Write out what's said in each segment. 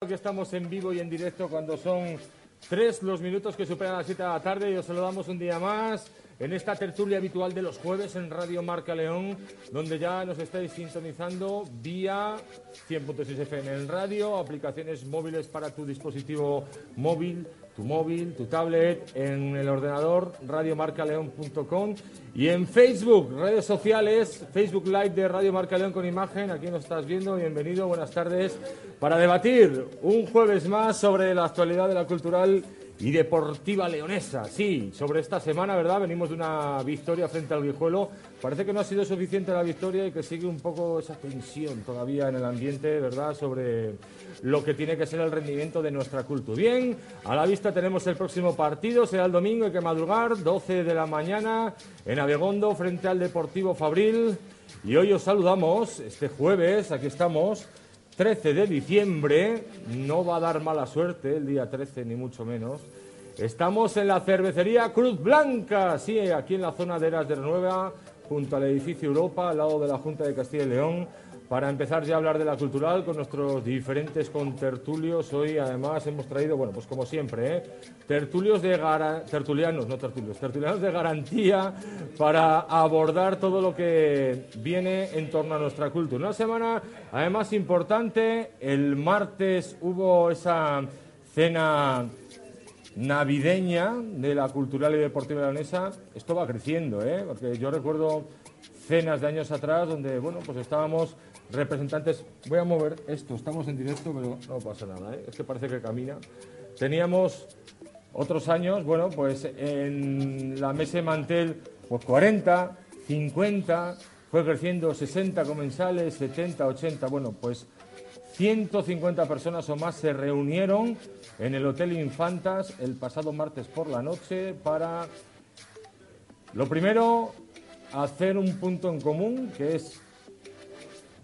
Aquí estamos en vivo y en directo cuando son Tres los minutos que superan las siete de la tarde y os saludamos un día más en esta tertulia habitual de los jueves en Radio Marca León, donde ya nos estáis sintonizando vía 100.6 FM en radio, aplicaciones móviles para tu dispositivo móvil, tu móvil, tu tablet, en el ordenador, radiomarcaleón.com y en Facebook, redes sociales, Facebook Live de Radio Marca León con imagen, aquí nos estás viendo, bienvenido, buenas tardes, para debatir un jueves más sobre la actualidad de la cultural y Deportiva Leonesa. Sí, sobre esta semana, ¿verdad? Venimos de una victoria frente al Guijuelo. Parece que no ha sido suficiente la victoria y que sigue un poco esa tensión todavía en el ambiente, ¿verdad? Sobre lo que tiene que ser el rendimiento de nuestra cultura. Bien, a la vista tenemos el próximo partido, será el domingo, hay que madrugar, 12 de la mañana, en Abegondo, frente al Deportivo Fabril. Y hoy os saludamos, este jueves, aquí estamos 13 de diciembre, no va a dar mala suerte el día 13, ni mucho menos. Estamos en la cervecería Cruz Blanca, sí, aquí en la zona de Eras de Renueva, junto al edificio Europa, al lado de la Junta de Castilla y León para empezar ya a hablar de la cultural con nuestros diferentes contertulios. Hoy además hemos traído, bueno, pues como siempre, ¿eh? tertulios de tertulianos, no tertulios, tertulianos de garantía para abordar todo lo que viene en torno a nuestra cultura. Una semana además importante, el martes hubo esa cena navideña de la cultural y deportiva leonesa. Esto va creciendo, ¿eh? porque yo recuerdo cenas de años atrás donde, bueno, pues estábamos representantes. Voy a mover esto, estamos en directo, pero no pasa nada, ¿eh? es que parece que camina. Teníamos otros años, bueno, pues en la mesa de mantel, pues 40, 50, fue creciendo 60 comensales, 70, 80, bueno, pues 150 personas o más se reunieron en el Hotel Infantas el pasado martes por la noche para, lo primero, hacer un punto en común, que es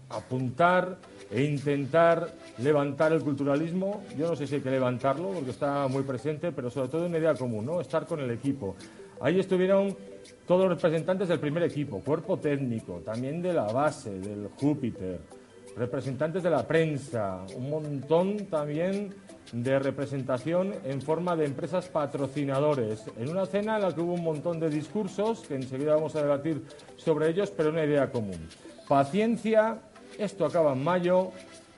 apuntar e intentar levantar el culturalismo. Yo no sé si hay que levantarlo porque está muy presente, pero sobre todo una idea común, ¿no? Estar con el equipo. Ahí estuvieron todos los representantes del primer equipo, cuerpo técnico, también de la base, del Júpiter, representantes de la prensa, un montón también de representación en forma de empresas patrocinadores, en una cena en la que hubo un montón de discursos, que enseguida vamos a debatir sobre ellos, pero una idea común. Paciencia, esto acaba en mayo,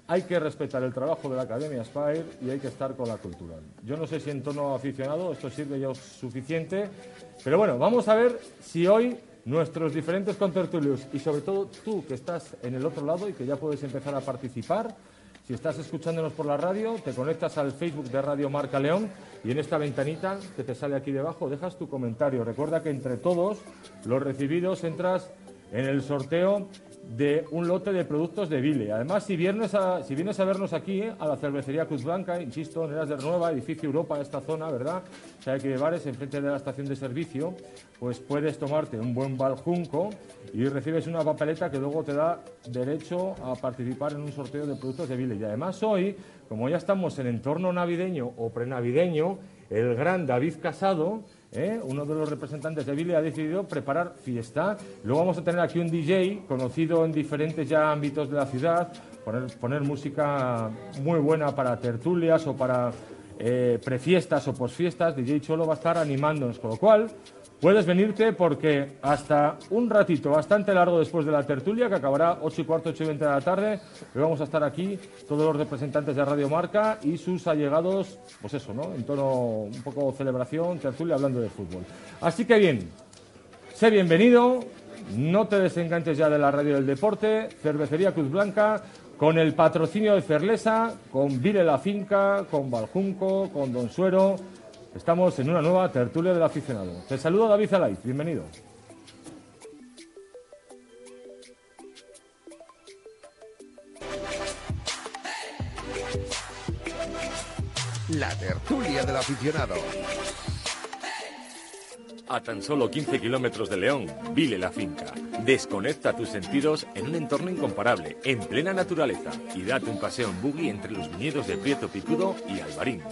hay que respetar el trabajo de la Academia Spire y hay que estar con la cultura. Yo no sé si en tono aficionado esto sirve ya suficiente, pero bueno, vamos a ver si hoy nuestros diferentes contertulios y sobre todo tú que estás en el otro lado y que ya puedes empezar a participar, si estás escuchándonos por la radio, te conectas al Facebook de Radio Marca León y en esta ventanita que te sale aquí debajo dejas tu comentario. Recuerda que entre todos los recibidos entras en el sorteo de un lote de productos de Vile. Además, si vienes a, si vienes a vernos aquí, eh, a la cervecería Cruz Blanca, insisto, en Eras de Nueva, edificio Europa, esta zona, ¿verdad? O sea, que bares enfrente de la estación de servicio, pues puedes tomarte un buen baljunco y recibes una papeleta que luego te da derecho a participar en un sorteo de productos de Vile. Y además hoy, como ya estamos en entorno navideño o prenavideño, el gran David Casado, ¿eh? uno de los representantes de Billy ha decidido preparar fiesta. Luego vamos a tener aquí un DJ conocido en diferentes ya ámbitos de la ciudad, poner, poner música muy buena para tertulias o para eh, prefiestas o posfiestas. DJ Cholo va a estar animándonos, con lo cual Puedes venirte porque hasta un ratito bastante largo después de la tertulia, que acabará 8 y cuarto, 8 y 20 de la tarde, vamos a estar aquí todos los representantes de Radio Marca y sus allegados, pues eso, ¿no? En tono un poco celebración, tertulia, hablando de fútbol. Así que bien, sé bienvenido, no te desenganches ya de la radio del deporte, Cervecería Cruz Blanca, con el patrocinio de Cerlesa, con Vile La Finca, con Baljunco, con Don Suero Estamos en una nueva tertulia del aficionado. Te saludo David Alay, bienvenido. La tertulia del aficionado. A tan solo 15 kilómetros de León, Vile la finca. Desconecta tus sentidos en un entorno incomparable, en plena naturaleza, y date un paseo en buggy entre los viñedos de Prieto Picudo y Albarín.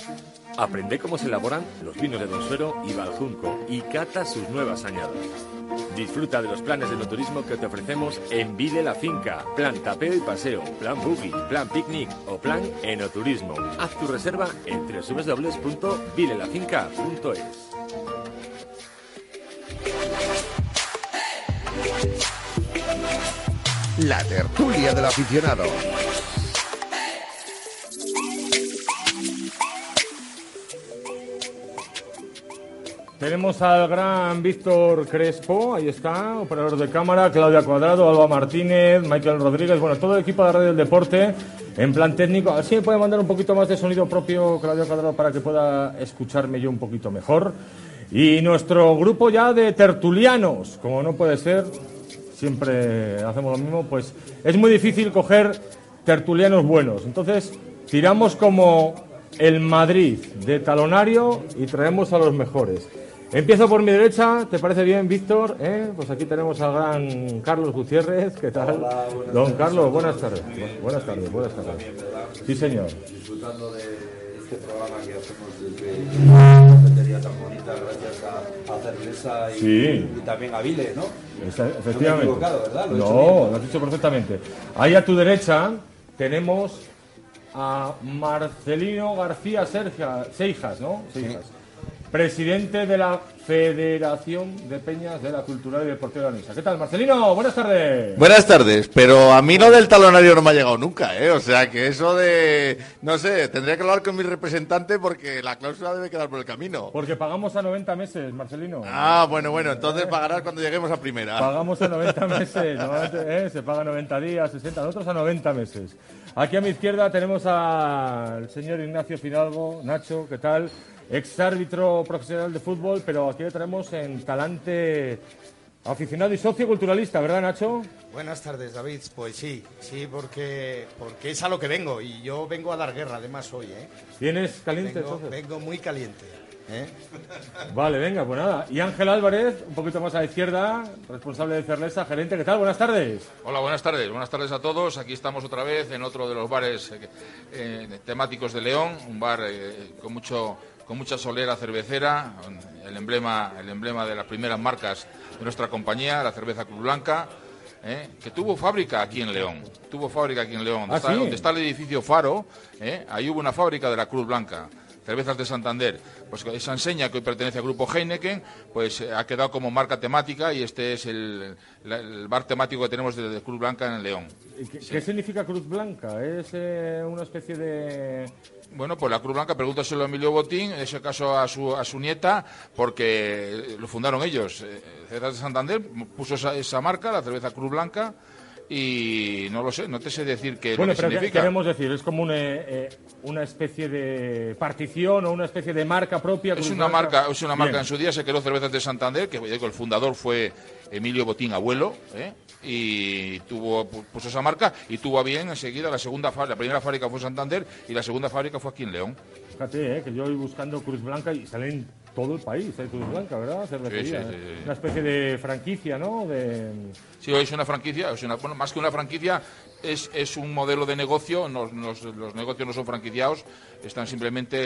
Aprende cómo se elaboran los vinos de Don Suero y Baljunco y cata sus nuevas añadas. Disfruta de los planes de turismo que te ofrecemos en Vile la Finca. Plan tapeo y paseo, plan buggy, plan picnic o plan enoturismo. Haz tu reserva en www.vilelafinca.es. La tertulia del aficionado. Tenemos al gran Víctor Crespo, ahí está, operador de cámara, Claudia Cuadrado, Alba Martínez, Michael Rodríguez, bueno, todo el equipo de Radio del Deporte en plan técnico. A ver si me puede mandar un poquito más de sonido propio, Claudia Cuadrado, para que pueda escucharme yo un poquito mejor. Y nuestro grupo ya de tertulianos, como no puede ser, siempre hacemos lo mismo, pues es muy difícil coger tertulianos buenos. Entonces, tiramos como el Madrid de talonario y traemos a los mejores. Empiezo por mi derecha, ¿te parece bien, Víctor? ¿Eh? Pues aquí tenemos al gran Carlos Gutiérrez, ¿qué tal? Don Carlos, buenas tardes. Buenas tardes, buenas tardes. Sí, señor. Disfrutando de este programa que hacemos desde una cafetería tan bonita, gracias a, a Cerveza y, Sí. y también a Vile, ¿no? Esa- No me he efectivamente. equivocado, ¿verdad? Lo he hecho no, bien, lo has dicho perfectamente. Ahí a tu derecha tenemos a Marcelino García Serja- Seijas, ¿no? Seijas. Presidente de la Federación de Peñas de la Cultural y Deportiva de. ¿Qué tal, Marcelino? Buenas tardes. Buenas tardes, pero a mí lo del talonario no me ha llegado nunca, ¿eh? O sea, que eso de... No sé, tendría que hablar con mi representante porque la cláusula debe quedar por el camino. Porque pagamos a 90 meses, Marcelino. Ah, bueno, bueno, entonces pagarás cuando lleguemos a primera. Pagamos a 90 meses, normalmente, ¿eh? se paga 90 días, 60, nosotros a 90 meses. Aquí a mi izquierda tenemos al señor Ignacio Fidalgo, Nacho, ¿qué tal? Ex árbitro profesional de fútbol, pero aquí le traemos en talante aficionado y socio culturalista, ¿verdad, Nacho? Buenas tardes, David. Pues sí, sí, porque, porque es a lo que vengo y yo vengo a dar guerra, además hoy, ¿eh? ¿Tienes caliente Vengo, entonces? vengo muy caliente. ¿Eh? Vale, venga, pues nada. Y Ángel Álvarez, un poquito más a la izquierda, responsable de Cerlesa, gerente, ¿qué tal? Buenas tardes. Hola, buenas tardes. Buenas tardes a todos. Aquí estamos otra vez en otro de los bares eh, eh, temáticos de León, un bar eh, con mucho con mucha solera cervecera, el emblema el emblema de las primeras marcas de nuestra compañía, la cerveza Cruz Blanca. eh, que tuvo fábrica aquí en León, tuvo fábrica aquí en León, donde, ¿Ah, está, sí? donde está el edificio Faro, eh, ahí hubo una fábrica de la Cruz Blanca, Cervezas de Santander. Pues esa enseña que hoy pertenece al grupo Heineken, pues eh, ha quedado como marca temática y este es el, bar temático que tenemos de, de Cruz Blanca en León. ¿Y ¿Qué, qué significa Cruz Blanca? ¿Es eh, una especie de...? Bueno, pues la Cruz Blanca, pregúntaselo a Emilio Botín, en ese caso a su, a su nieta, porque lo fundaron ellos. Eh, Cervezas de Santander puso esa, esa marca, la cerveza Cruz Blanca, y no lo sé, no te sé decir qué, Bueno, lo que pero ¿qué significa. queremos decir? Es como una, eh, una especie de partición o una especie de marca propia. Es una Blanca. marca, es una marca Bien. en su día, se creó Cervezas de Santander, que el fundador fue Emilio Botín, abuelo, ¿eh? y tuvo, pu- puso esa marca y tuvo a bien enseguida la segunda fábrica, la primera fábrica fue en Santander y la segunda fábrica fue aquí en León. Fíjate, eh, que yo voy buscando Cruz Blanca y sale en todo el país, eh, Cruz Blanca, ¿verdad? Cervecería, Sí, sí, eh. sí. Una especie de franquicia, ¿no? De... Sí, es una franquicia, es una, bueno, más que una franquicia, es, es un modelo de negocio. no- nos- los negocios no son franquiciados, están simplemente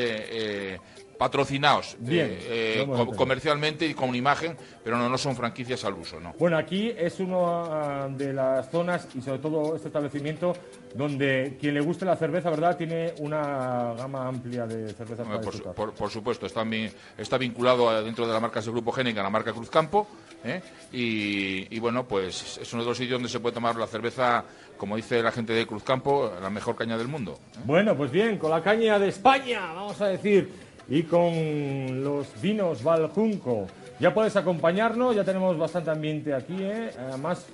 eh, patrocinados Bien, eh, eh, comercialmente y con imagen, pero no, no son franquicias al uso, ¿no? Bueno, aquí es una de las zonas y sobre todo este establecimiento donde quien le guste la cerveza, ¿verdad? Tiene una gama amplia de cervezas para Hombre, por, disfrutar. por- por supuesto, está, mi- está vinculado a- dentro de la marca del Grupo Génica, la marca Cruzcampo, ¿eh? y, y bueno, pues es uno de los sitios donde se puede tomar la cerveza, como dice la gente de Cruzcampo, la mejor caña del mundo. Bueno, pues bien, con la caña de España, vamos a decir, y con los vinos Valjunco. Ya puedes acompañarnos, ya tenemos bastante ambiente aquí, ¿eh? Además,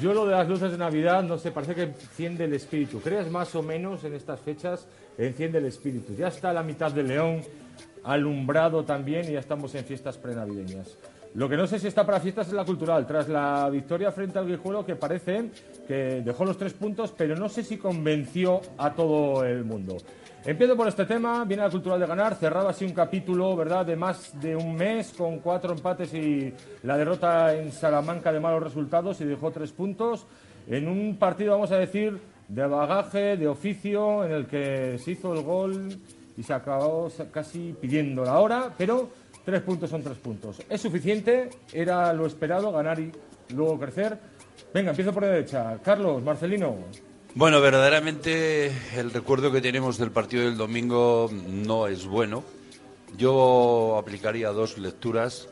yo lo de las luces de Navidad, no sé, parece que enciende el espíritu. ¿Crees más o menos en estas fechas? Enciende el espíritu. Ya está la mitad de León alumbrado también y ya estamos en fiestas prenavideñas. Lo que no sé si está para fiestas es la cultural, tras la victoria frente al Guijuelo, que parece que dejó los tres puntos, pero no sé si convenció a todo el mundo. Empiezo por este tema, viene la cultural de ganar, cerraba así un capítulo, ¿verdad?, de más de un mes con cuatro empates y la derrota en Salamanca de malos resultados y dejó tres puntos en un partido, vamos a decir, de bagaje, de oficio, en el que se hizo el gol y se acabó casi pidiendo la hora, pero tres puntos son tres puntos. Es suficiente, era lo esperado, ganar y luego crecer. Venga, empiezo por la derecha. Carlos, Marcelino. Bueno, verdaderamente el recuerdo que tenemos del partido del domingo no es bueno. Yo aplicaría dos lecturas.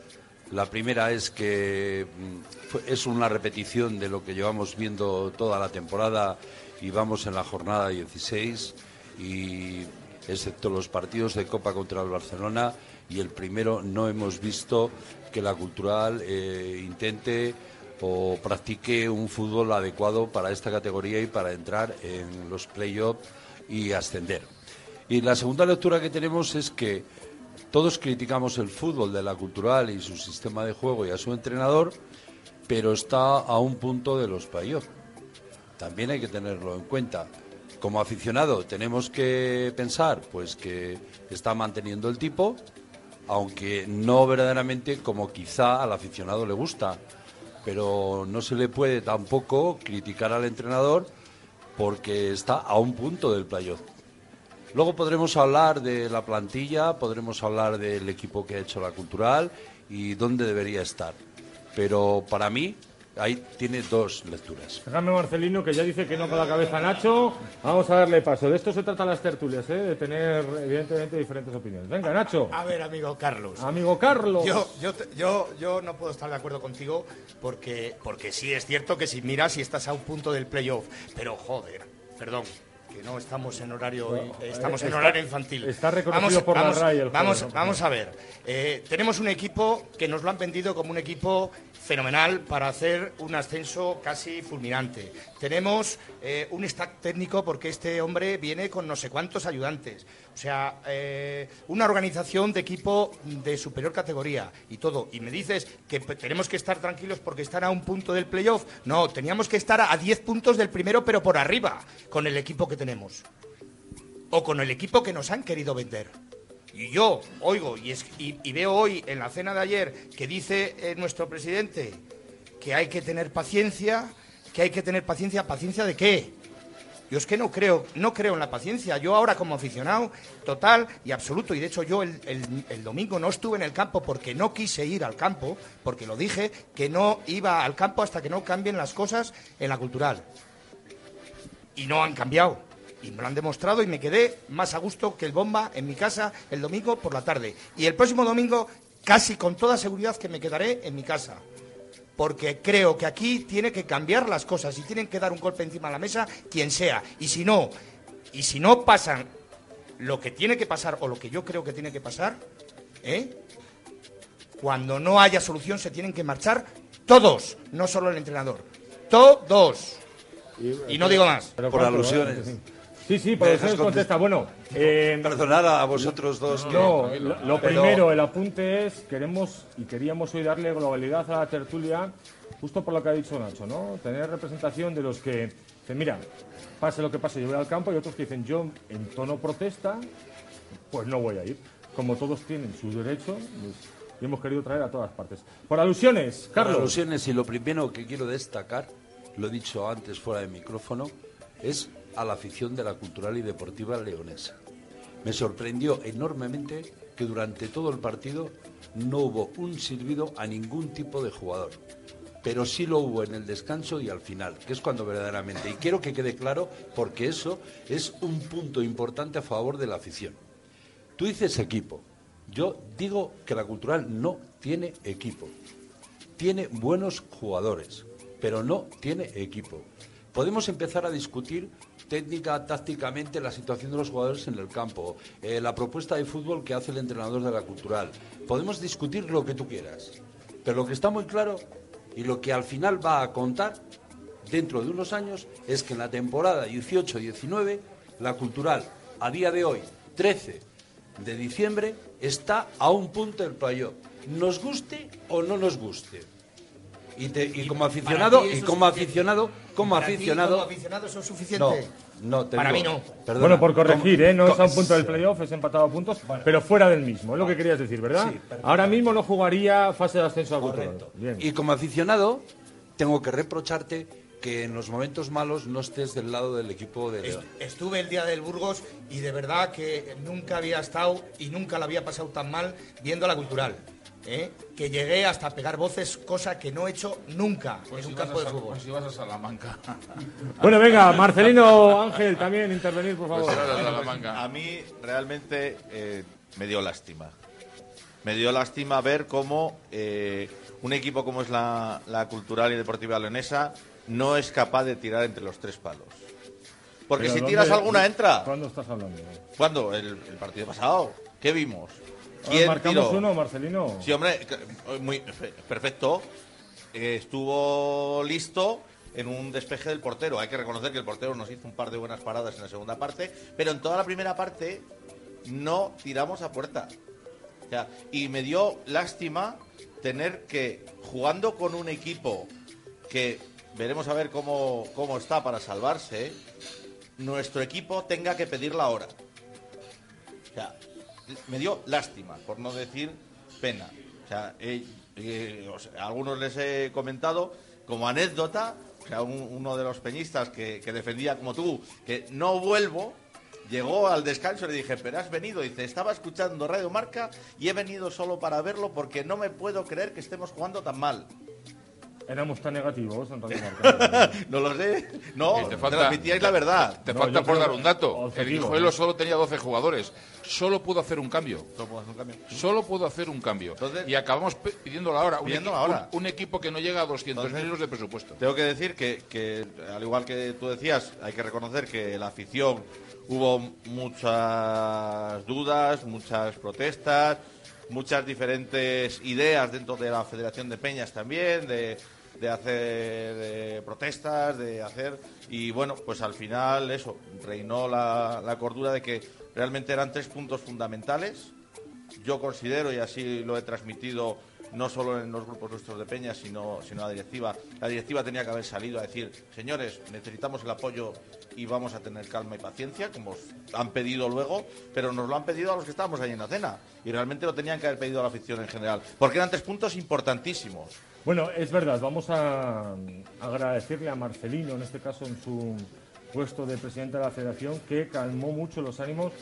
La primera es que mm, es una repetición de lo que llevamos viendo toda la temporada y vamos en la jornada 16 y excepto los partidos de Copa contra el Barcelona y el primero no hemos visto que la cultural eh, intente o practique un fútbol adecuado para esta categoría y para entrar en los playoffs y ascender. Y la segunda lectura que tenemos es que todos criticamos el fútbol de la cultural y su sistema de juego y a su entrenador, pero está a un punto de los playoffs. También hay que tenerlo en cuenta. Como aficionado tenemos que pensar pues que está manteniendo el tipo, aunque no verdaderamente como quizá al aficionado le gusta pero no se le puede tampoco criticar al entrenador porque está a un punto del playoff. Luego podremos hablar de la plantilla, podremos hablar del equipo que ha hecho la cultural y dónde debería estar. Pero para mí ahí tiene dos lecturas. Déjame Marcelino, que ya dice que no con la cabeza Nacho. Vamos a darle paso. De esto se trata las tertulias, ¿eh? de tener, evidentemente, diferentes opiniones. Venga, Nacho. A ver, amigo Carlos. Amigo Carlos. Yo, yo, yo, yo no puedo estar de acuerdo contigo porque, porque sí es cierto que si miras y estás a un punto del playoff, pero joder, perdón, que no estamos en horario estamos en horario infantil. Está reconocido por vamos, la RAI el vamos, juego, ¿no? vamos a ver. Eh, tenemos un equipo que nos lo han vendido como un equipo fenomenal para hacer un ascenso casi fulminante. Tenemos eh, un stack técnico porque este hombre viene con no sé cuántos ayudantes. O sea, eh, una organización de equipo de superior categoría y todo. Y me dices que tenemos que estar tranquilos porque están a un punto del playoff. No, teníamos que estar a 10 puntos del primero, pero por arriba, con el equipo que tenemos. O con el equipo que nos han querido vender. Y yo oigo y, veo hoy en la cena de ayer que dice eh, nuestro presidente que hay que tener paciencia, que hay que tener paciencia, ¿paciencia de qué? Yo es que no creo, no creo en la paciencia. Yo ahora como aficionado total y absoluto, y de hecho yo el domingo no estuve en el campo porque no quise ir al campo, porque lo dije, que no iba al campo hasta que no cambien las cosas en la cultural. Y no han cambiado. Y me lo han demostrado y me quedé más a gusto que el bomba en mi casa el domingo por la tarde. Y el próximo domingo casi con toda seguridad que me quedaré en mi casa porque creo que aquí tiene que cambiar las cosas y tienen que dar un golpe encima de la mesa quien sea. Y si no, y si no pasan lo que tiene que pasar o lo que yo creo que tiene que pasar, ¿eh? cuando no haya solución se tienen que marchar todos, no solo el entrenador. Todos. Y no digo más. Pero Por alusiones. Sí, sí, por ¿Me alusiones dejas contesta. Bueno, eh, Perdonad a vosotros dos. que- No, lo, lo Pero- primero, el apunte es, queremos y queríamos hoy darle globalidad a la tertulia, justo por lo que ha dicho Nacho, ¿no? Tener representación de los que dicen, mira, pase lo que pase, yo voy al campo, y otros que dicen, yo en tono protesta, pues no voy a ir. Como todos tienen su derecho, pues, y hemos querido traer a todas partes. Por alusiones, Por Carlos. alusiones, y lo primero que quiero destacar, lo he dicho antes fuera de micrófono, es a la afición de la cultural y deportiva leonesa. Me sorprendió enormemente que durante todo el partido no hubo un silbido a ningún tipo de jugador. Pero sí lo hubo en el descanso y al final, que es cuando verdaderamente. Y quiero que quede claro porque eso es un punto importante a favor de la afición. Tú dices equipo. Yo digo que la cultural no tiene equipo tiene buenos jugadores, pero no tiene equipo. Podemos empezar a discutir técnica, tácticamente, la situación de los jugadores en el campo, eh, la propuesta de fútbol que hace el entrenador de la cultural. Podemos discutir lo que tú quieras, pero lo que está muy claro y lo que al final va a contar dentro de unos años es que en la temporada 18-19 la cultural a día de hoy, 13 de diciembre, está a un punto del playoff. Nos guste o no nos guste. Y, te- y como aficionado, y como aficionado, como Para ti, aficionado. como aficionado eso es suficiente. No, no, te Para digo, mí no. perdona, bueno, por corregir, ¿eh? No es a un punto del playoff, es empatado a puntos, pero fuera del mismo, es lo que querías decir, ¿verdad? Sí. Ahora mismo no jugaría fase de ascenso a cultural. Bien. Y como aficionado, tengo que reprocharte que en los momentos malos no estés del lado del equipo de Estuve el día del Burgos y de verdad que nunca había estado y nunca la había pasado tan mal viendo la cultural. ¿Eh? Que llegué hasta pegar voces, cosa que no he hecho nunca Pues en si un campo de fútbol. pues si vas a Salamanca. Bueno, venga, Marcelino Ángel, también intervenir, por Pues favor. si vas a Salamanca. A mí realmente eh, me dio lástima. Me dio lástima ver cómo eh, un equipo como es la, la Cultural y Deportiva Leonesa no es capaz de tirar entre los tres palos. Porque Pero si ¿dónde- tiras alguna entra. ¿Cuándo estás hablando? ¿Cuándo? El, el partido pasado. ¿Qué vimos? Ahora ¿Marcamos tiró? uno, Marcelino? Sí, hombre, que- muy fe- perfecto. Eh, estuvo listo en un despeje del portero. Hay que reconocer que el portero nos hizo un par de buenas paradas en la segunda parte, pero en toda la primera parte no tiramos a puerta. O sea, y me dio lástima tener que, jugando con un equipo que veremos a ver cómo, cómo está para salvarse, nuestro equipo tenga que pedir la hora. O sea, me dio lástima, por no decir pena. O sea, eh, eh, a algunos les he comentado como anécdota, o sea, un- uno de los peñistas que, que defendía como tú, que no vuelvo, llegó al descanso y le dije, pero has venido, dice, estaba escuchando Radio Marca y he venido solo para verlo porque no me puedo creer que estemos jugando tan mal. Éramos tan negativos en Radio Marca. No lo sé, no, te falta- transmitíais la verdad. Te No, falta por dar un dato. El Guijuelo ¿no? solo tenía 12 jugadores. Solo pudo hacer un cambio. Solo puedo hacer un cambio. Solo pudo hacer un cambio. Entonces- y acabamos pidiendo la hora. Un, Pidiendo equi- la hora. un- un equipo que no llega a 200 Entonces- euros de presupuesto. Tengo que decir que, que, al igual que tú decías, hay que reconocer que la afición hubo muchas dudas, muchas protestas, muchas diferentes ideas dentro de la Federación de Peñas también, de, de hacer protestas, de hacer... Y bueno, pues al final eso, reinó la, la cordura de que realmente eran tres puntos fundamentales yo considero, y así lo he transmitido no solo en los grupos nuestros de Peña, sino, sino la directiva, la directiva tenía que haber salido a decir, señores, necesitamos el apoyo y vamos a tener calma y paciencia, como han pedido luego, pero nos lo han pedido a los que estábamos ahí en la cena, y realmente lo tenían que haber pedido a la afición en general, porque eran tres puntos importantísimos. Bueno, es verdad, vamos a mm, agradecerle a Marcelino, en este caso en su puesto de presidente de la federación, que calmó mucho los ánimos,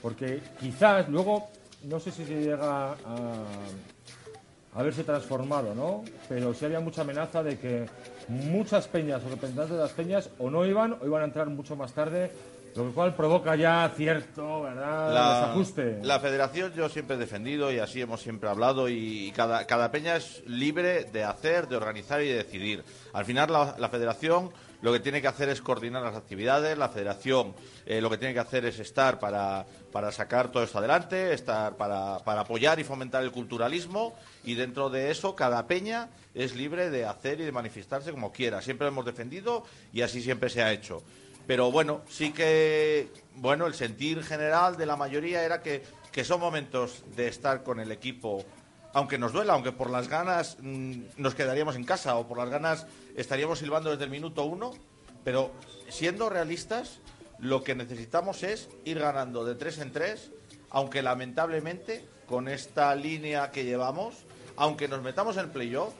porque quizás luego, no sé si se llega a, verse transformado, ¿no? Pero sí había mucha amenaza de que muchas peñas o representantes de las peñas o no iban o iban a entrar mucho más tarde, lo cual provoca ya cierto, ¿verdad?, desajuste. la federación yo siempre he defendido y así hemos siempre hablado y, cada, cada peña es libre de hacer, de organizar y de decidir. Al final la, la federación lo que tiene que hacer es coordinar las actividades, la federación eh, lo que tiene que hacer es estar para, para sacar todo esto adelante, estar para, para apoyar y fomentar el culturalismo y dentro de eso cada peña es libre de hacer y de manifestarse como quiera. Siempre lo hemos defendido y así siempre se ha hecho. Pero bueno, sí que bueno, el sentir general de la mayoría era que, que son momentos de estar con el equipo, aunque nos duela, aunque por las ganas mm, nos quedaríamos en casa o por las ganas estaríamos silbando desde el minuto uno, pero siendo realistas, lo que necesitamos es ir ganando de tres en tres, aunque lamentablemente con esta línea que llevamos, aunque nos metamos en playoff,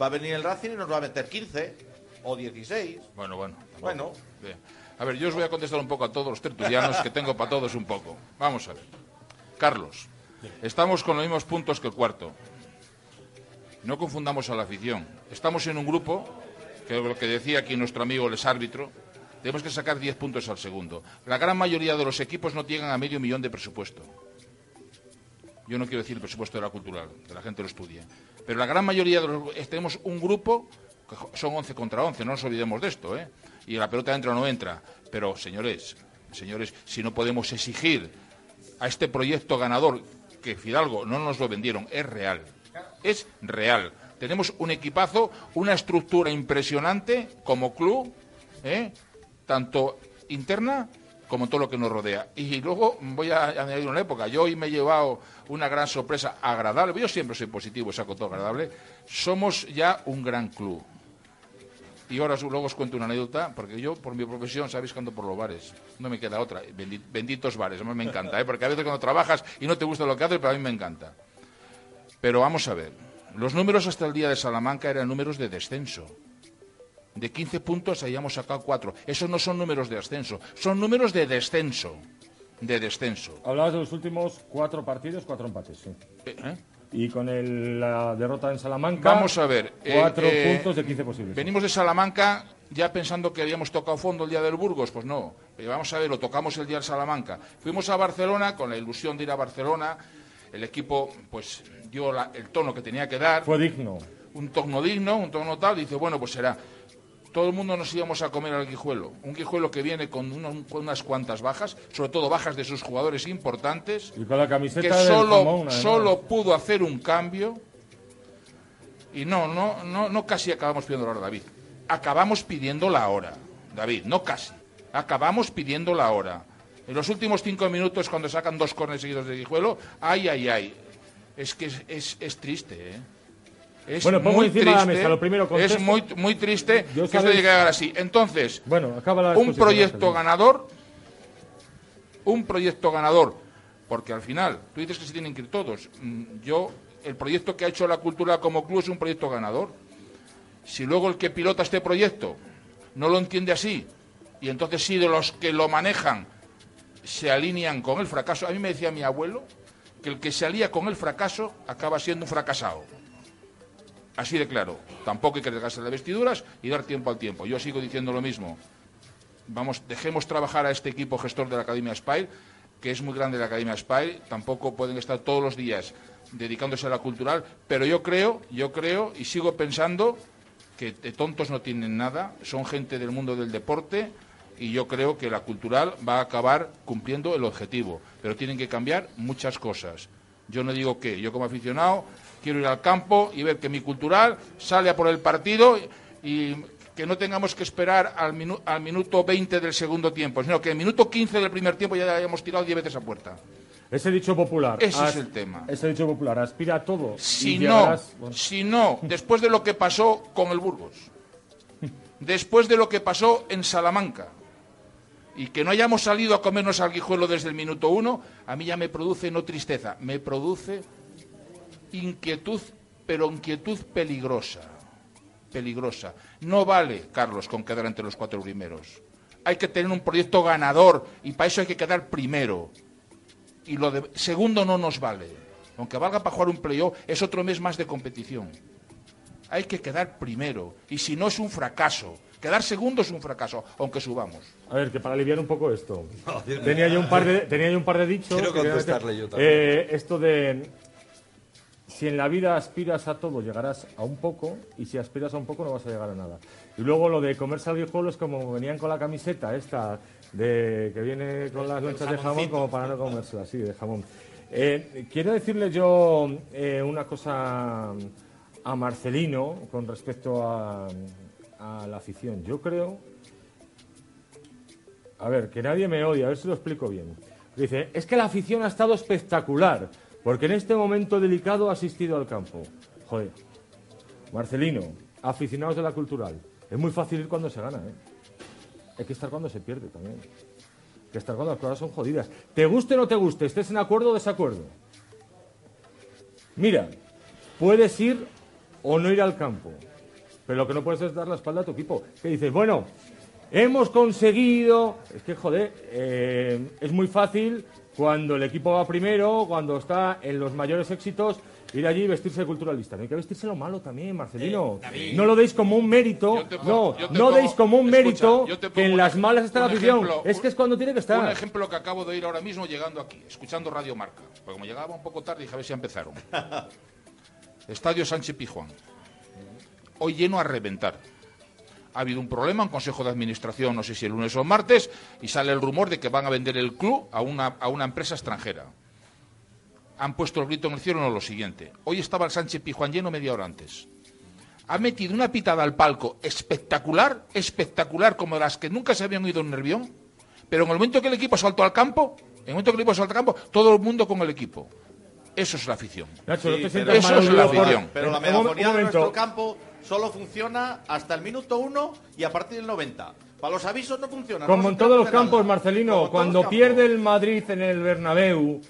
va a venir el Racing y nos va a meter 15 o 16. Bueno, bueno. Bueno. Bien. A ver, yo os voy a contestar un poco a todos los tertulianos que tengo para todos un poco. Vamos a ver. Carlos, estamos con los mismos puntos que el cuarto. No confundamos a la afición. Estamos en un grupo, que lo que decía aquí nuestro amigo el árbitro, tenemos que sacar 10 puntos al segundo. La gran mayoría de los equipos no llegan a medio millón de presupuesto. Yo no quiero decir el presupuesto de la cultural, que la gente lo estudia. Pero la gran mayoría de los... Tenemos un grupo que son 11 contra 11, no nos olvidemos de esto, ¿eh? Y la pelota entra o no entra. Pero, señores, señores, si no podemos exigir a este proyecto ganador, que Fidalgo no nos lo vendieron, es real. Es real. Tenemos un equipazo, una estructura impresionante como club, ¿eh? tanto interna como todo lo que nos rodea. Y luego voy a añadir una época. Yo hoy me he llevado una gran sorpresa agradable. Yo siempre soy positivo saco todo agradable. Somos ya un gran club. Y ahora luego os cuento una anécdota, porque yo, por mi profesión, sabéis que ando por los bares. No me queda otra. Bendi- Benditos bares. A mí me encanta, ¿eh? porque a veces cuando trabajas y no te gusta lo que haces, pero a mí me encanta. Pero vamos a ver. Los números hasta el día de Salamanca eran números de descenso. De 15 puntos hayamos sacado 4. Esos no son números de ascenso, son números de descenso. De descenso. Hablabas de los últimos cuatro partidos, cuatro empates, sí. ¿Eh? Y con el- la derrota en Salamanca. Vamos a ver. eh, Cuatro eh, puntos de 15 posibles. Venimos de Salamanca ya pensando que habíamos tocado fondo el día del Burgos. Pues no. Vamos a ver, lo tocamos el día del Salamanca. Fuimos a Barcelona con la ilusión de ir a Barcelona. El equipo, pues, dio la- el tono que tenía que dar. Fue digno. un tono digno, un tono tal, dice, bueno, pues será. Todo el mundo nos íbamos a comer al guijuelo. Un guijuelo que viene con, con unas cuantas bajas, sobre todo bajas de sus jugadores importantes, Y con la camiseta que solo, solo pudo hacer un cambio. Y no, no, no, no casi acabamos pidiendo la hora, David. Acabamos pidiendo la hora, David, no casi. Acabamos pidiendo la hora. En los últimos cinco minutos, cuando sacan dos corners seguidos de guijuelo, ay, ay, ay. Es que es, es, es triste, ¿eh? Es Bueno, pongo muy encima de la triste, mesa lo primero, Es muy, muy triste Yo que esto sabéis- llegue a llegar así. Entonces, Bueno, acaba la un proyecto ganador, un proyecto ganador, porque al final, tú dices que se tienen que ir todos. Mm, Yo, el proyecto que ha hecho la cultura como club es un proyecto ganador. Si luego el que pilota este proyecto no lo entiende así, y entonces sí de los que lo manejan se alinean con el fracaso, a mí me decía mi abuelo que el que se alía con el fracaso acaba siendo un fracasado. Así de claro. Tampoco hay que desgastar las vestiduras y dar tiempo al tiempo. Yo sigo diciendo lo mismo. Vamos, dejemos trabajar a este equipo gestor de la Academia Spire, que es muy grande la Academia Spire. Tampoco pueden estar todos los días dedicándose a la cultural, pero yo creo, yo creo y sigo pensando que tontos no tienen nada, son gente del mundo del deporte y yo creo que la cultural va a acabar cumpliendo el objetivo, pero tienen que cambiar muchas cosas. Yo no digo que, yo como aficionado quiero ir al campo y ver que mi cultural sale a por el partido y que no tengamos que esperar al, minu- al minuto 20 del segundo tiempo, sino que el minuto 15 del primer tiempo ya hayamos tirado 10 veces a puerta. Ese dicho popular. Ese as- es el tema. Ese dicho popular. Aspira a todo. Si no, llegarás- bueno, si no, después de lo que pasó con el Burgos, después de lo que pasó en Salamanca, y que no hayamos salido a comernos al guijuelo desde el minuto uno, a mí ya me produce no tristeza, me produce inquietud, pero inquietud peligrosa. Peligrosa. No vale, Carlos, con quedar entre los cuatro primeros. Hay que tener un proyecto ganador y para eso hay que quedar primero. Y lo de segundo no nos vale. Aunque valga para jugar un playoff, es otro mes más de competición. Hay que quedar primero. Y si no es un fracaso. Quedar segundo es un fracaso, aunque subamos. A ver, que para aliviar un poco esto. tenía, yo un par de, tenía yo un par de dichos. Quiero que quería contestarle meter. yo también. Eh, esto de. Si en la vida aspiras a todo, llegarás a un poco. Y si aspiras a un poco, no vas a llegar a nada. Y luego lo de comerse al es como venían con la camiseta esta. De, que viene con las lonchas de jamón, como para no comérsela, así, de jamón. Eh, quiero decirle yo eh, una cosa a Marcelino con respecto a, a la afición. Yo creo a ver, que nadie me odia, a ver si lo explico bien. Dice, es que la afición ha estado espectacular, porque en este momento delicado ha asistido al campo. Joder, Marcelino, aficionados de la cultural, es muy fácil ir cuando se gana, ¿eh? Hay que estar cuando se pierde también. Hay que estar cuando las cosas son jodidas. Te guste o no te guste, estés en acuerdo o desacuerdo. Mira, puedes ir o no ir al campo, pero lo que no puedes es dar la espalda a tu equipo. Que dices, bueno, hemos conseguido. Es que, joder, eh, es muy fácil cuando el equipo va primero, cuando está en los mayores éxitos, ir allí y vestirse de culturalista. No hay que vestirse lo malo también, Marcelino. no lo deis como un mérito. Pongo- no, no deis como un mérito que en un las malas está la afición. es que es cuando tiene que estar. Un ejemplo que acabo de ir ahora mismo llegando aquí, escuchando Radio Marca. Porque como llegaba un poco tarde, dije a ver si ya empezaron. Estadio Sánchez Pijuán. Hoy lleno a reventar. Ha habido un problema en Consejo de Administración, no sé si el lunes o el martes, y sale el rumor de que van a vender el club a una, a una empresa extranjera. Han puesto el grito en el cielo no lo siguiente. Hoy estaba el Sánchez Pijuán lleno media hora antes. Ha metido una pitada al palco espectacular, espectacular, como las que nunca se habían oído en Nervión. Pero en el momento que el equipo saltó al campo, en el momento que el equipo saltó al campo, todo el mundo con el equipo. Eso es la afición. Nacho, no Sí, te pero- sientas Eso es la afición. Pero la megafonía de nuestro campo solo funciona hasta el minuto 1 y a partir del 90. Para los avisos no funciona. Como no en todos los campos, nada. Marcelino, Como cuando pierde el Madrid en el Bernabéu,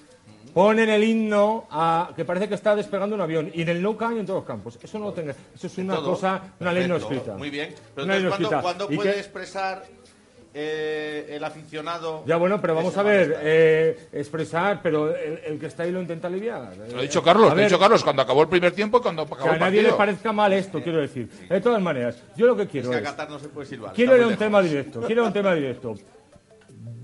ponen el himno a, que parece que está despegando un avión. Y en el No y en todos los campos. Eso no lo tenga. Eso es una Todo. cosa, una ley no escrita. Muy bien. Pero Una ley no entonces, ¿cuándo, escrita. cuándo puede que- expresar eh, el aficionado? Ya bueno, pero vamos a ver, eh, expresar, pero el, el que está ahí lo intenta aliviar. Lo ha dicho Carlos, A lo ha dicho Carlos cuando acabó el primer tiempo y cuando acabó Que a el nadie le partido. parezca mal esto, quiero decir. De todas maneras, yo lo que Es quiero que a es... Qatar no se puede silbar. Quiero ir a un tema directo, quiero ir a un tema directo.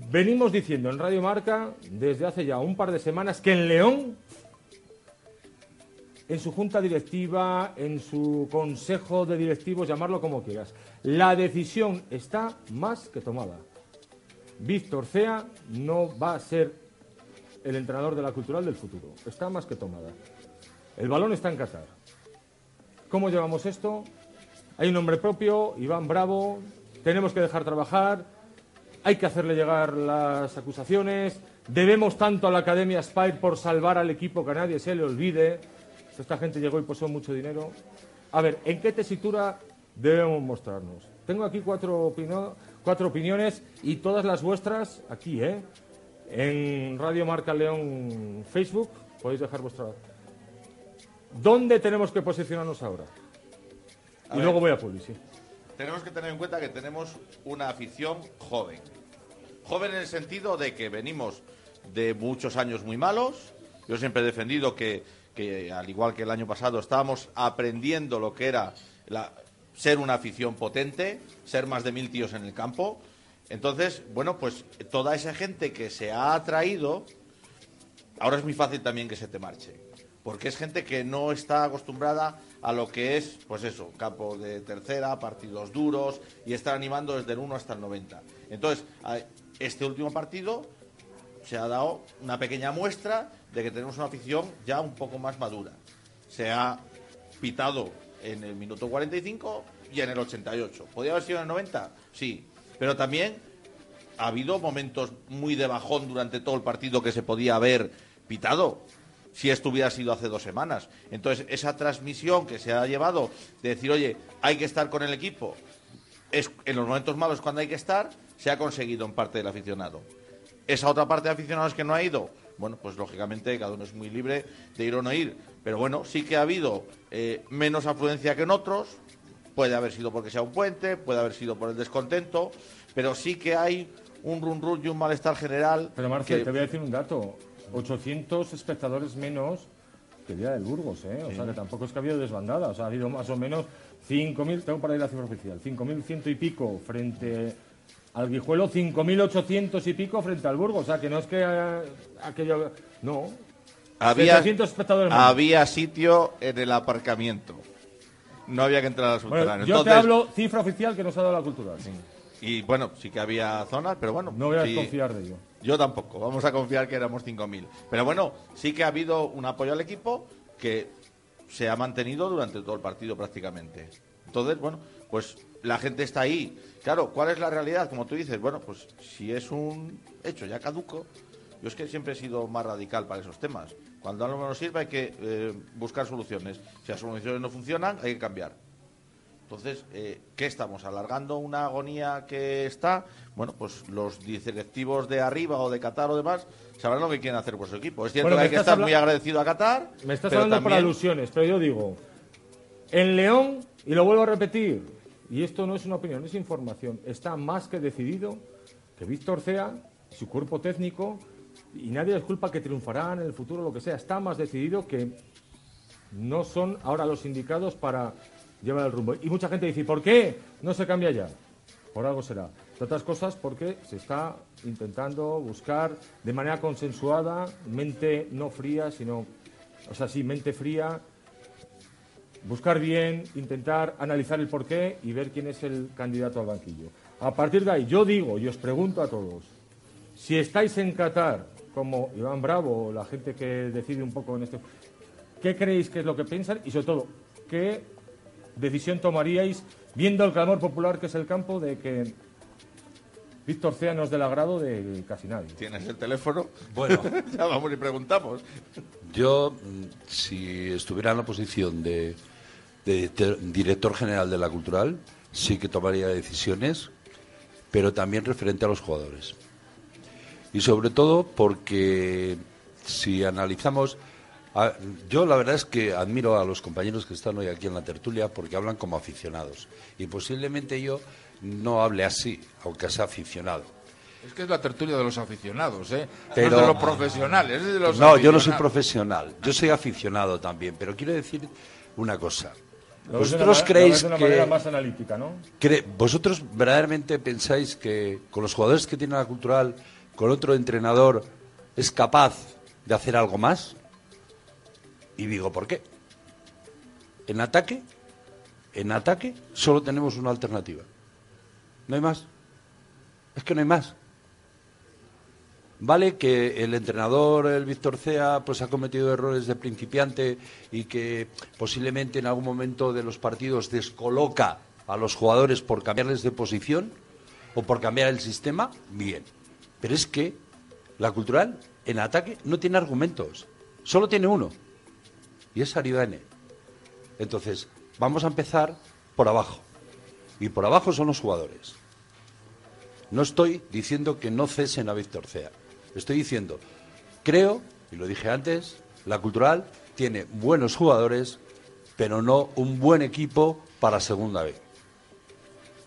Venimos diciendo en Radio Marca desde hace ya un par de semanas que en León, en su junta directiva, en su consejo de directivos, llamarlo como quieras, la decisión está más que tomada. Víctor Cea no va a ser el entrenador de la cultural del futuro. Está más que tomada. El balón está en Qatar. ¿Cómo llevamos esto? Hay un nombre propio, Iván Bravo, tenemos que dejar trabajar, hay que hacerle llegar las acusaciones, debemos tanto a la Academia Spire por salvar al equipo que a nadie se le olvide. Esta gente llegó y posó mucho dinero. A ver, ¿en qué tesitura debemos mostrarnos? Tengo aquí cuatro, opino- cuatro opiniones y todas las vuestras aquí, ¿eh? En Radio Marca León Facebook podéis dejar vuestra... ¿Dónde tenemos que posicionarnos ahora? A y ver. luego voy a Publi, Tenemos que tener en cuenta que tenemos una afición joven. Joven en el sentido de que venimos de muchos años muy malos. Yo siempre he defendido que, que, al igual que el año pasado, estábamos aprendiendo lo que era ser una afición potente, ser más de mil tíos en el campo. Entonces, bueno, pues toda esa gente que se ha atraído, ahora es muy fácil también que se te marche. Porque es gente que no está acostumbrada a lo que es, pues eso, campo de tercera, partidos duros y estar animando desde el 1 hasta el 90. Entonces, este último partido se ha dado una pequeña muestra de que tenemos una afición ya un poco más madura. Se ha pitado en el minuto 45 y en el 88. ¿Podría haber sido en el 90? Sí. Pero también ha habido momentos muy de bajón durante todo el partido que se podía haber pitado si esto hubiera sido hace dos semanas. Entonces, esa transmisión que se ha llevado de decir, oye, hay que estar con el equipo, es, en los momentos malos cuando hay que estar, se ha conseguido en parte del aficionado. Esa otra parte de aficionados que no ha ido, bueno, pues lógicamente cada uno es muy libre de ir o no ir. Pero bueno, sí que ha habido eh, menos afluencia que en otros. Puede haber sido porque sea un puente, puede haber sido por el descontento, pero sí que hay un run run y un malestar general. Pero Marce, que- te voy a decir un dato. 800 espectadores menos que el día del Burgos, ¿eh? O sea, que tampoco es que ha habido desbandada. O sea, ha habido más o menos 5.000, tengo para ir la cifra oficial, 5.100 y pico frente al Guijuelo, 5.800 y pico frente al Burgos. O sea, que no es que eh, aquello... No. había, 700 espectadores menos. había sitio en el aparcamiento. No había que entrar a los Bueno, yo te hablo cifra oficial que nos ha dado la cultural. Y bueno, sí que había zonas, pero bueno. No voy a sí. desconfiar de ello. Yo tampoco, vamos a confiar que éramos 5.000. Pero bueno, sí que ha habido un apoyo al equipo que se ha mantenido durante todo el partido prácticamente. Entonces, bueno, pues la gente está ahí. Claro, ¿cuál es la realidad? Como tú dices, bueno, pues si es un hecho ya caduco, yo es que siempre he sido más radical para esos temas. Cuando algo no nos sirve hay que eh, buscar soluciones. Si las soluciones no funcionan, hay que cambiar. Entonces, eh, ¿qué estamos? ¿Alargando una agonía que está? Bueno, pues los directivos de arriba o de Qatar o demás sabrán lo que quieren hacer por su equipo. Es cierto Bueno, que hay que estar habla- muy agradecido a Qatar. Me estás pero hablando por también- alusiones, pero yo digo, en León, y lo vuelvo a repetir, y esto no es una opinión, es información, está más que decidido que Víctor Cea, su cuerpo técnico, y nadie les culpa que triunfarán en el futuro, lo que sea, está más decidido que no son ahora los indicados para llevar el rumbo. Y mucha gente dice, ¿por qué no se cambia ya? Por algo será. Entre otras cosas porque se está intentando buscar de manera consensuada, mente no fría, sino, o sea, sí, mente fría, buscar bien, intentar analizar el porqué y ver quién es el candidato al banquillo. A partir de ahí, yo digo y os pregunto a todos, si estáis en Qatar, como Iván Bravo o la gente que decide un poco en este... ¿Qué creéis que es lo que piensan? Y sobre todo, ¿qué decisión tomaríais viendo el clamor popular que es el campo de que Víctor Cea no es del agrado de casi nadie. ¿Tienes el teléfono? Bueno. ya vamos y preguntamos. Yo, mm, si estuviera en la posición de, de director general de la cultural, sí que tomaría decisiones, pero también referente a los jugadores. Y sobre todo porque si analizamos, yo la verdad es que admiro a los compañeros que están hoy aquí en la tertulia porque hablan como aficionados. Y posiblemente yo no hable así, aunque sea aficionado. Es que es la tertulia de los aficionados, ¿eh? Pero- no de los profesionales, es de los No, yo no soy profesional, yo soy aficionado también, pero quiero decir una cosa. Una ¿Vosotros creéis de una que... manera más analítica, ¿no? cre- ¿Vosotros verdaderamente pensáis que con los jugadores que tiene la cultural, con otro entrenador, es capaz de hacer algo más? Y digo, ¿por qué? En ataque, en ataque solo tenemos una alternativa. No hay más. Es que no hay más. Vale que el entrenador, el Víctor Cea, pues ha cometido errores de principiante y que posiblemente en algún momento de los partidos descoloca a los jugadores por cambiarles de posición o por cambiar el sistema, bien. Pero es que la cultural en ataque no tiene argumentos, solo tiene uno y es Aridane. Entonces, vamos a empezar por abajo. Y por abajo son los jugadores. No estoy diciendo que no cesen a Víctor Cea. Estoy diciendo, creo, y lo dije antes, la cultural tiene buenos jugadores, pero no un buen equipo para segunda vez.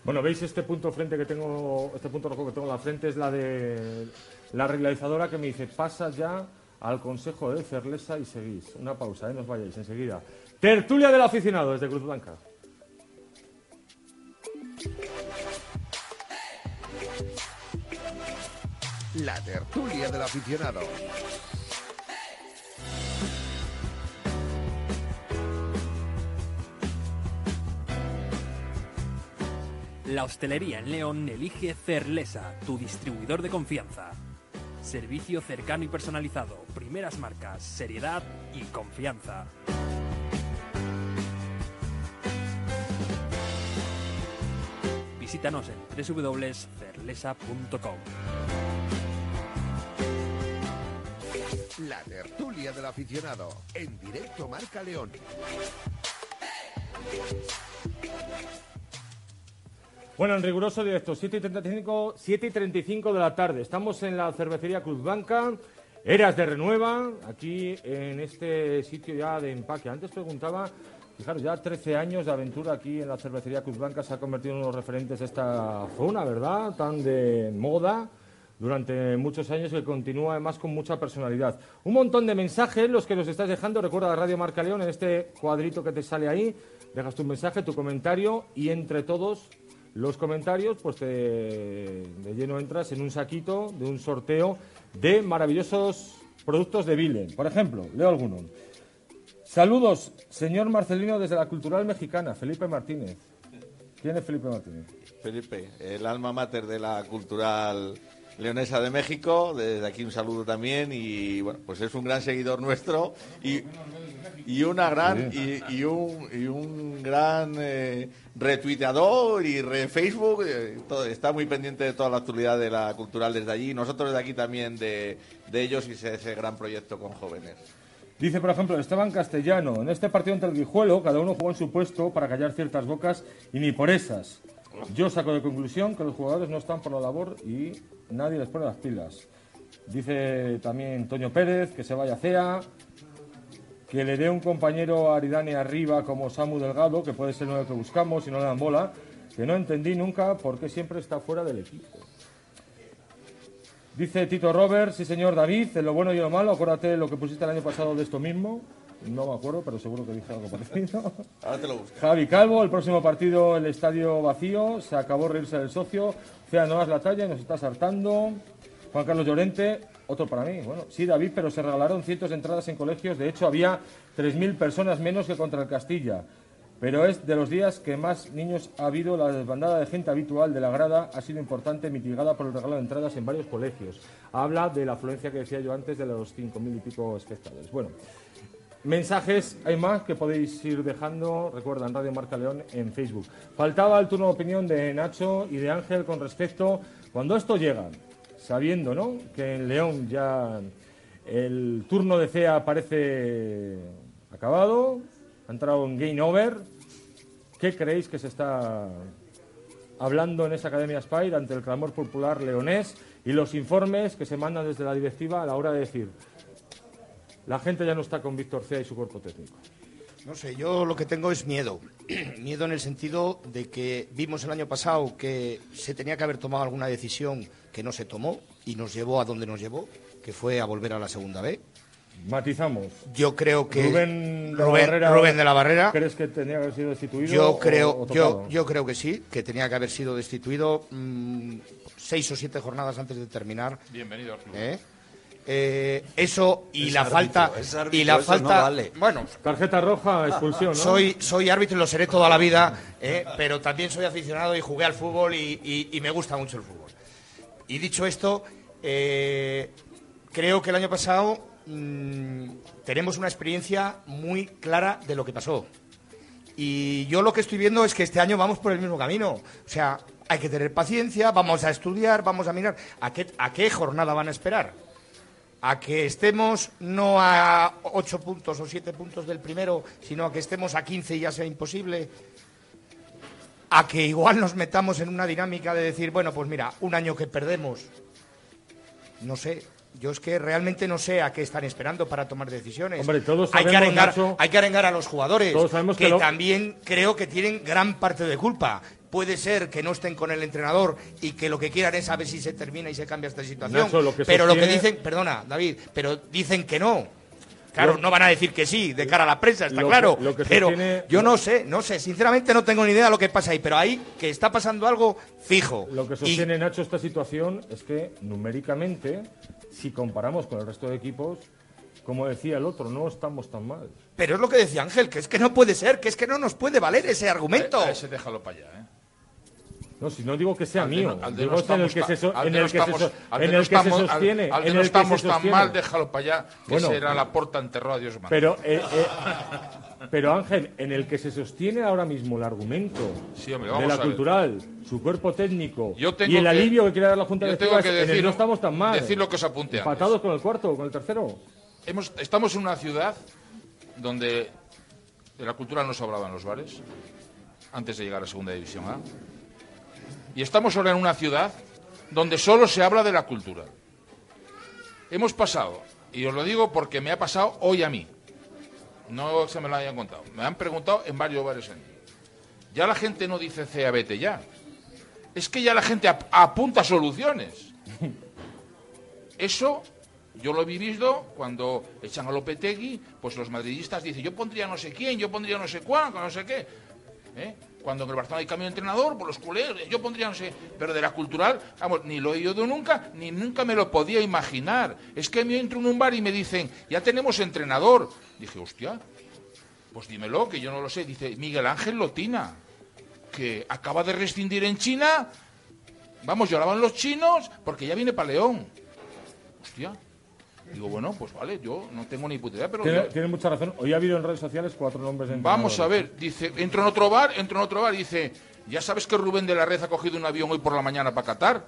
Bueno, veis este punto frente que tengo, este punto rojo que tengo en la frente es la de la realizadora que me dice pasa ya al consejo de Cerlesa y seguís. Una pausa, ¿eh? no os vayáis enseguida. Tertulia del aficionado desde Cruz Blanca. La tertulia del aficionado. La hostelería en León elige Cerlesa, tu distribuidor de confianza. Servicio cercano y personalizado, primeras marcas, seriedad y confianza. Visítanos en www.cerlesa.com. La tertulia del aficionado. En directo Marca León. Bueno, en riguroso directo, 7 y 35, 7 y 35 de la tarde. Estamos en la cervecería Cruz Blanca, Eras de Renueva, aquí en este sitio ya de empaque. Antes preguntaba, fijaros, ya 13 años de aventura aquí en la cervecería Cruz Blanca se ha convertido en uno de los referentes de esta zona, ¿verdad? Tan de moda durante muchos años que continúa además con mucha personalidad. Un montón de mensajes los que nos estás dejando. Recuerda la Radio Marca León en este cuadrito que te sale ahí. Dejas tu mensaje, tu comentario y entre todos los comentarios, pues te, de lleno entras en un saquito de un sorteo de maravillosos productos de Vilen. Por ejemplo, leo alguno. Saludos, señor Marcelino desde la Cultural Mexicana, Felipe Martínez. ¿Quién es Felipe Martínez? Felipe, el alma mater de la cultural leonesa de México. Desde aquí un saludo también y bueno, pues es un gran seguidor nuestro y, y una gran y, y un, y un gran eh, retuiteador y re Facebook. eh, todo- está muy pendiente de toda la actualidad de la cultural desde allí. Nosotros desde aquí también de, de ellos y ese, ese gran proyecto con jóvenes. Dice, por ejemplo, Esteban Castellano, en este partido ante el Guijuelo, cada uno jugó en su puesto para callar ciertas bocas y ni por esas. Yo saco de conclusión que los jugadores no están por la labor y nadie les pone las pilas. Dice también Toño Pérez que se vaya CEA, que le dé un compañero a Aridane arriba como Samu Delgado, que puede ser lo que buscamos y no le dan bola, que no entendí nunca por qué siempre está fuera del equipo. Dice Tito Robert, sí señor David, en lo bueno y lo malo, acuérdate lo que pusiste el año pasado de esto mismo. No me acuerdo, pero seguro que dije algo parecido. Ahora te lo busco. Javi Calvo, el próximo partido el estadio vacío, se acabó reírse del socio, Fea no das la talla y nos estás hartando. Juan Carlos Llorente, otro para mí. Bueno, sí, David, pero se regalaron cientos de entradas en colegios, de hecho había 3.000 personas menos que contra el Castilla. Pero es de los días que más niños ha habido, la desbandada de gente habitual de la grada ha sido importante, mitigada por el regalo de entradas en varios colegios. Habla de la afluencia que decía yo antes de los 5.000 y pico espectadores. Bueno, Mensajes hay más que podéis ir dejando, recuerdan Radio Marca León en Facebook. Faltaba el turno de opinión de Nacho y de Ángel con respecto Cuando esto llega, sabiendo ¿no? que en León ya el turno de CEA parece acabado, ha entrado en game over, ¿qué creéis que se está hablando en esa Academia Spire ante el clamor popular leonés y los informes que se mandan desde la directiva a la hora de decir la gente ya no está con Víctor Cea y su cuerpo técnico? No sé, yo lo que tengo es miedo. miedo en el sentido de que vimos el año pasado que se tenía que haber tomado alguna decisión que no se tomó y nos llevó a donde nos llevó, que fue a volver a la segunda B. Matizamos. Yo creo que Rubén de la Rubén, Barrera, Rubén de la Barrera. ¿Crees que tenía que haber sido destituido? Yo creo, o yo, yo creo que sí, que tenía que haber sido destituido mm, seis o siete jornadas antes de terminar. Bienvenido al club. ¿eh? Eh, eso y Es la árbitro, falta es árbitro, y la no falta vale. bueno Tarjeta roja, expulsión, ¿no? soy soy árbitro y lo seré toda la vida ¿eh? pero también soy aficionado y jugué al fútbol y, y- y me gusta mucho el fútbol y dicho esto eh, creo que el año pasado mm, tenemos una experiencia muy clara de lo que pasó y yo lo que estoy viendo es que este año vamos por el mismo camino. O sea, hay que tener paciencia, vamos a estudiar, vamos a mirar. ¿A qué, a qué jornada van a esperar? ¿A que estemos no a ocho puntos o siete puntos del primero, sino a que estemos a 15 y ya sea imposible? ¿A que igual nos metamos en una dinámica de decir, bueno, pues mira, un año que perdemos? No sé. Yo es que realmente no sé a qué están esperando para tomar decisiones. Hombre, todos hay, que sabemos, arengar, Nacho, hay que arengar a los jugadores, todos sabemos que, que lo- también creo que tienen gran parte de culpa. Puede ser que no estén con el entrenador y que lo que quieran es a ver si se termina y se cambia esta situación. Nacho, lo que pero lo que dicen, perdona, David, pero dicen que no. Claro, no van a decir que sí de cara a la prensa, está lo que- claro. lo que pero sostiene- yo no sé, no sé, sinceramente no tengo ni idea de lo que pasa ahí, pero ahí que está pasando algo fijo. Lo que Y- sostiene Nacho esta situación es que numéricamente, si comparamos con el resto de equipos, como decía el otro, no estamos tan mal. pero es lo que decía Ángel, que es que no puede ser, que es que no nos puede valer ese argumento. A ese déjalo para allá, ¿eh? No, si no digo que sea de mío, de digo no en el que se, so- al en de el que se so- de en el que se sostiene, de no el que se estamos tan sostiene. mal, déjalo para allá, que Bueno. será la porta enterrado a Dios. Pero, eh, eh, pero Ángel, en el que se sostiene ahora mismo el argumento Sí, hombre, de la cultural, su cuerpo técnico Yo tengo y el que- alivio que quiere dar la Junta Directiva tengo en el decir- no estamos tan mal. decir lo que os apunte. Empatados con el cuarto, con el tercero. Hemos- estamos en una ciudad donde de la cultura no se hablaba en los bares, antes de llegar a Segunda División A. Y estamos ahora en una ciudad donde solo se habla de la cultura. Hemos pasado, y os lo digo porque me ha pasado hoy a mí, no se me lo hayan contado, me han preguntado en varios bares Ya la gente no dice vete ya. Es que ya la gente ap- apunta soluciones. Eso yo lo he vivido cuando echan a Lopetegui, pues los madridistas dicen, yo pondría no sé quién, yo pondría no sé cuánto, no sé qué. ¿Eh? Cuando en el Barcelona hay cambio de entrenador, por los culés, yo pondría no sé, pero de la cultural, vamos, ni lo he oído nunca, ni nunca me lo podía imaginar. Es que me entro en un bar y me dicen, ya tenemos entrenador. Dije, hostia, pues dímelo, que yo no lo sé. Dice Miguel Ángel Lotina, que acaba de rescindir en China. Vamos, lloraban los chinos porque ya viene para León. Hostia. Digo, bueno, pues vale, yo no tengo ni puta idea, pero Tiene, yo- tiene mucha razón. Hoy ha habido en redes sociales cuatro nombres de vamos a ver. Dice, entro en otro bar, entro en otro bar y dice, ¿ya sabes que Rubén de la Red ha cogido un avión hoy por la mañana para Qatar?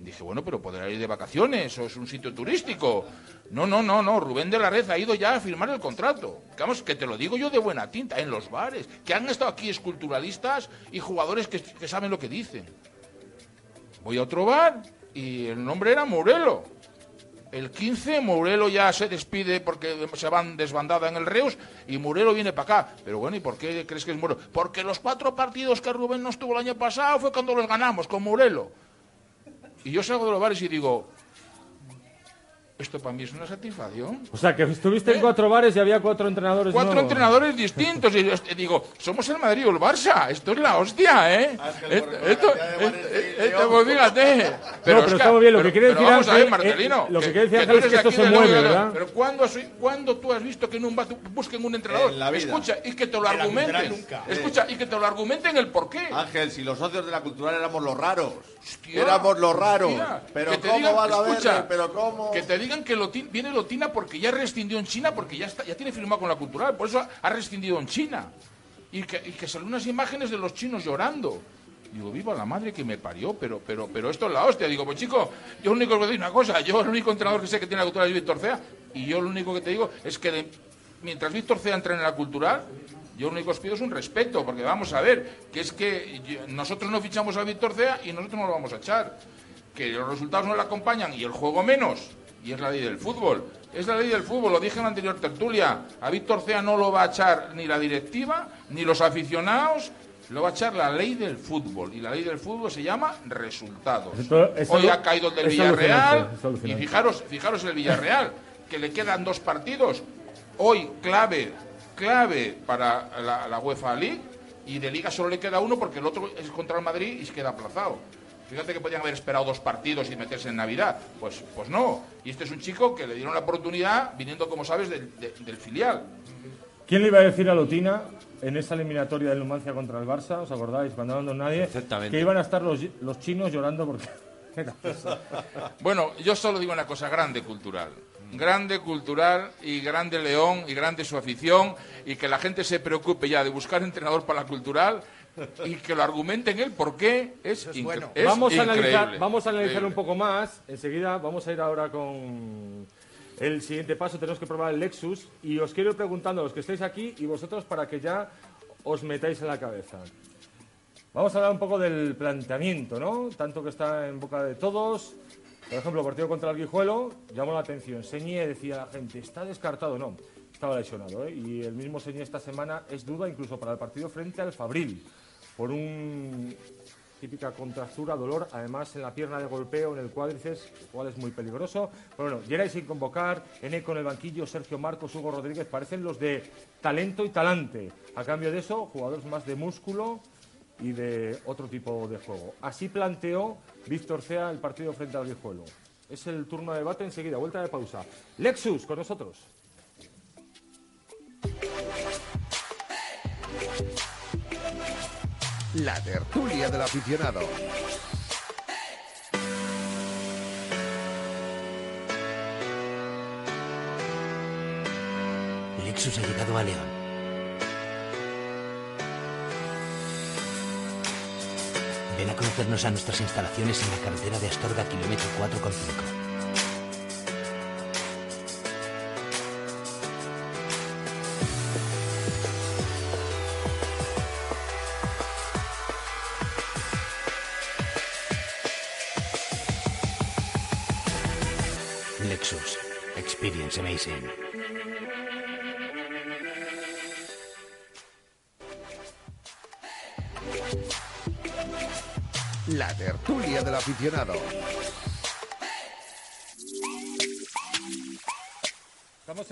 Dije, bueno, pero podrá ir de vacaciones o es un sitio turístico. No, no, no, no. Rubén de la Red ha ido ya a firmar el contrato. Que, Vamos, que te lo digo yo de buena tinta, en los bares. Que han estado aquí esculturalistas y jugadores que, que saben lo que dicen. Voy a otro bar y el nombre era Morelo. El 15, Morelo ya se despide porque se van desbandada en el Reus y Morelo viene para acá. Pero bueno, ¿y por qué crees que es Morelo? Porque los cuatro partidos que Rubén no estuvo el año pasado fue cuando los ganamos con Morelo. Y yo salgo de los bares y digo, esto para mí es una satisfacción. O sea, que estuviste en cuatro bares y había cuatro entrenadores Cuatro nuevos. entrenadores distintos. Y yo digo, somos el Madrid o el Barça. Esto es la hostia, ¿eh? Esto, esto, esto, pues fíjate. No, pero está muy bien. Lo pero- que quiere pero decir vamos a ver, Ángel, Marcelino. eh, lo que que- quiere decir Ángel es que esto se mueve, ¿verdad? Pero ¿cuándo, soy- ¿cuándo tú has visto que en un bar busquen un entrenador? En la vida. Escucha, y que te lo argumenten. nunca. Escucha, y que te lo argumenten el porqué. Ángel, si los socios de la cultural éramos los raros. Hostia, éramos los raros. hostia. Pero ¿cómo van a ver? escucha, Pero ¿cómo? Que te digan que viene Lotina porque ya rescindió en China, porque ya está, ya tiene firmado con la cultural, por eso ha, rescindido en China. Y que, salen unas imágenes de los chinos llorando. Digo, viva la madre que me parió, pero, pero, pero esto es la hostia. Digo, pues chico, yo lo único que a decir una cosa, yo el único entrenador que sé que tiene la cultural es Víctor Cea, y yo lo único que te digo es que mientras Víctor Cea entrene en la cultural, yo lo único que os pido es un respeto, porque vamos a ver, que es que nosotros no fichamos a Víctor Cea y nosotros no lo vamos a echar. Que los resultados no le acompañan y el juego menos. Y es la ley del fútbol. Es la ley del fútbol, lo dije en la anterior tertulia. A Víctor Cea no lo va a echar ni la directiva, ni los aficionados, lo va a echar la ley del fútbol. Y la ley del fútbol se llama resultados. Esto- Hoy ha caído el del Villarreal. Y fijaros, fijaros el Villarreal, que le quedan dos partidos. Hoy clave, clave para la, la UEFA League. Y de Liga solo le queda uno porque el otro es contra el Madrid y se queda aplazado. Fíjate que podían haber esperado dos partidos y meterse en Navidad. Pues, pues no. Y este es un chico que le dieron la oportunidad viniendo, como sabes, del, de- del filial. ¿Quién le iba a decir a Lotina en esa eliminatoria del Numancia contra el Barça? ¿Os acordáis? Cuando no nadie. Exactamente. Que iban a estar los, los chinos llorando porque. Bueno, yo solo digo una cosa, grande cultural. Grande cultural y grande León y grande su afición y que la gente se preocupe ya de buscar entrenador para la cultural y que lo argumenten él por qué es, incre- bueno. es vamos, a analizar, vamos a analizar un Increíble. poco más. Enseguida vamos a ir ahora con el siguiente paso. Tenemos que probar el Lexus. Y os quiero ir preguntando a los que estáis aquí y vosotros para que ya os metáis en la cabeza. Vamos a hablar un poco del planteamiento, ¿no? Tanto que está en boca de todos. Por ejemplo, el partido contra el Guijuelo llamó la atención. Señé decía la gente, está descartado. No, estaba lesionado. ¿eh? Y el mismo Señé esta semana es duda incluso para el partido frente al Fabril. Por un típica contractura, dolor, además en la pierna de golpeo, en el cuádriceps, lo cual es muy peligroso. Pero bueno, Geray sin convocar, Eneco en el banquillo, Sergio Marcos, Hugo Rodríguez, parecen los de talento y talante. A cambio de eso, jugadores más de músculo y de otro tipo de juego. Así planteó Víctor Cea el partido frente al Guijuelo. Es el turno de debate enseguida, vuelta de pausa. Lexus, con nosotros. La tertulia del aficionado. Lexus ha llegado a León. Ven a conocernos a nuestras instalaciones en la carretera de Astorga, kilómetro 4,5. La tertulia del aficionado.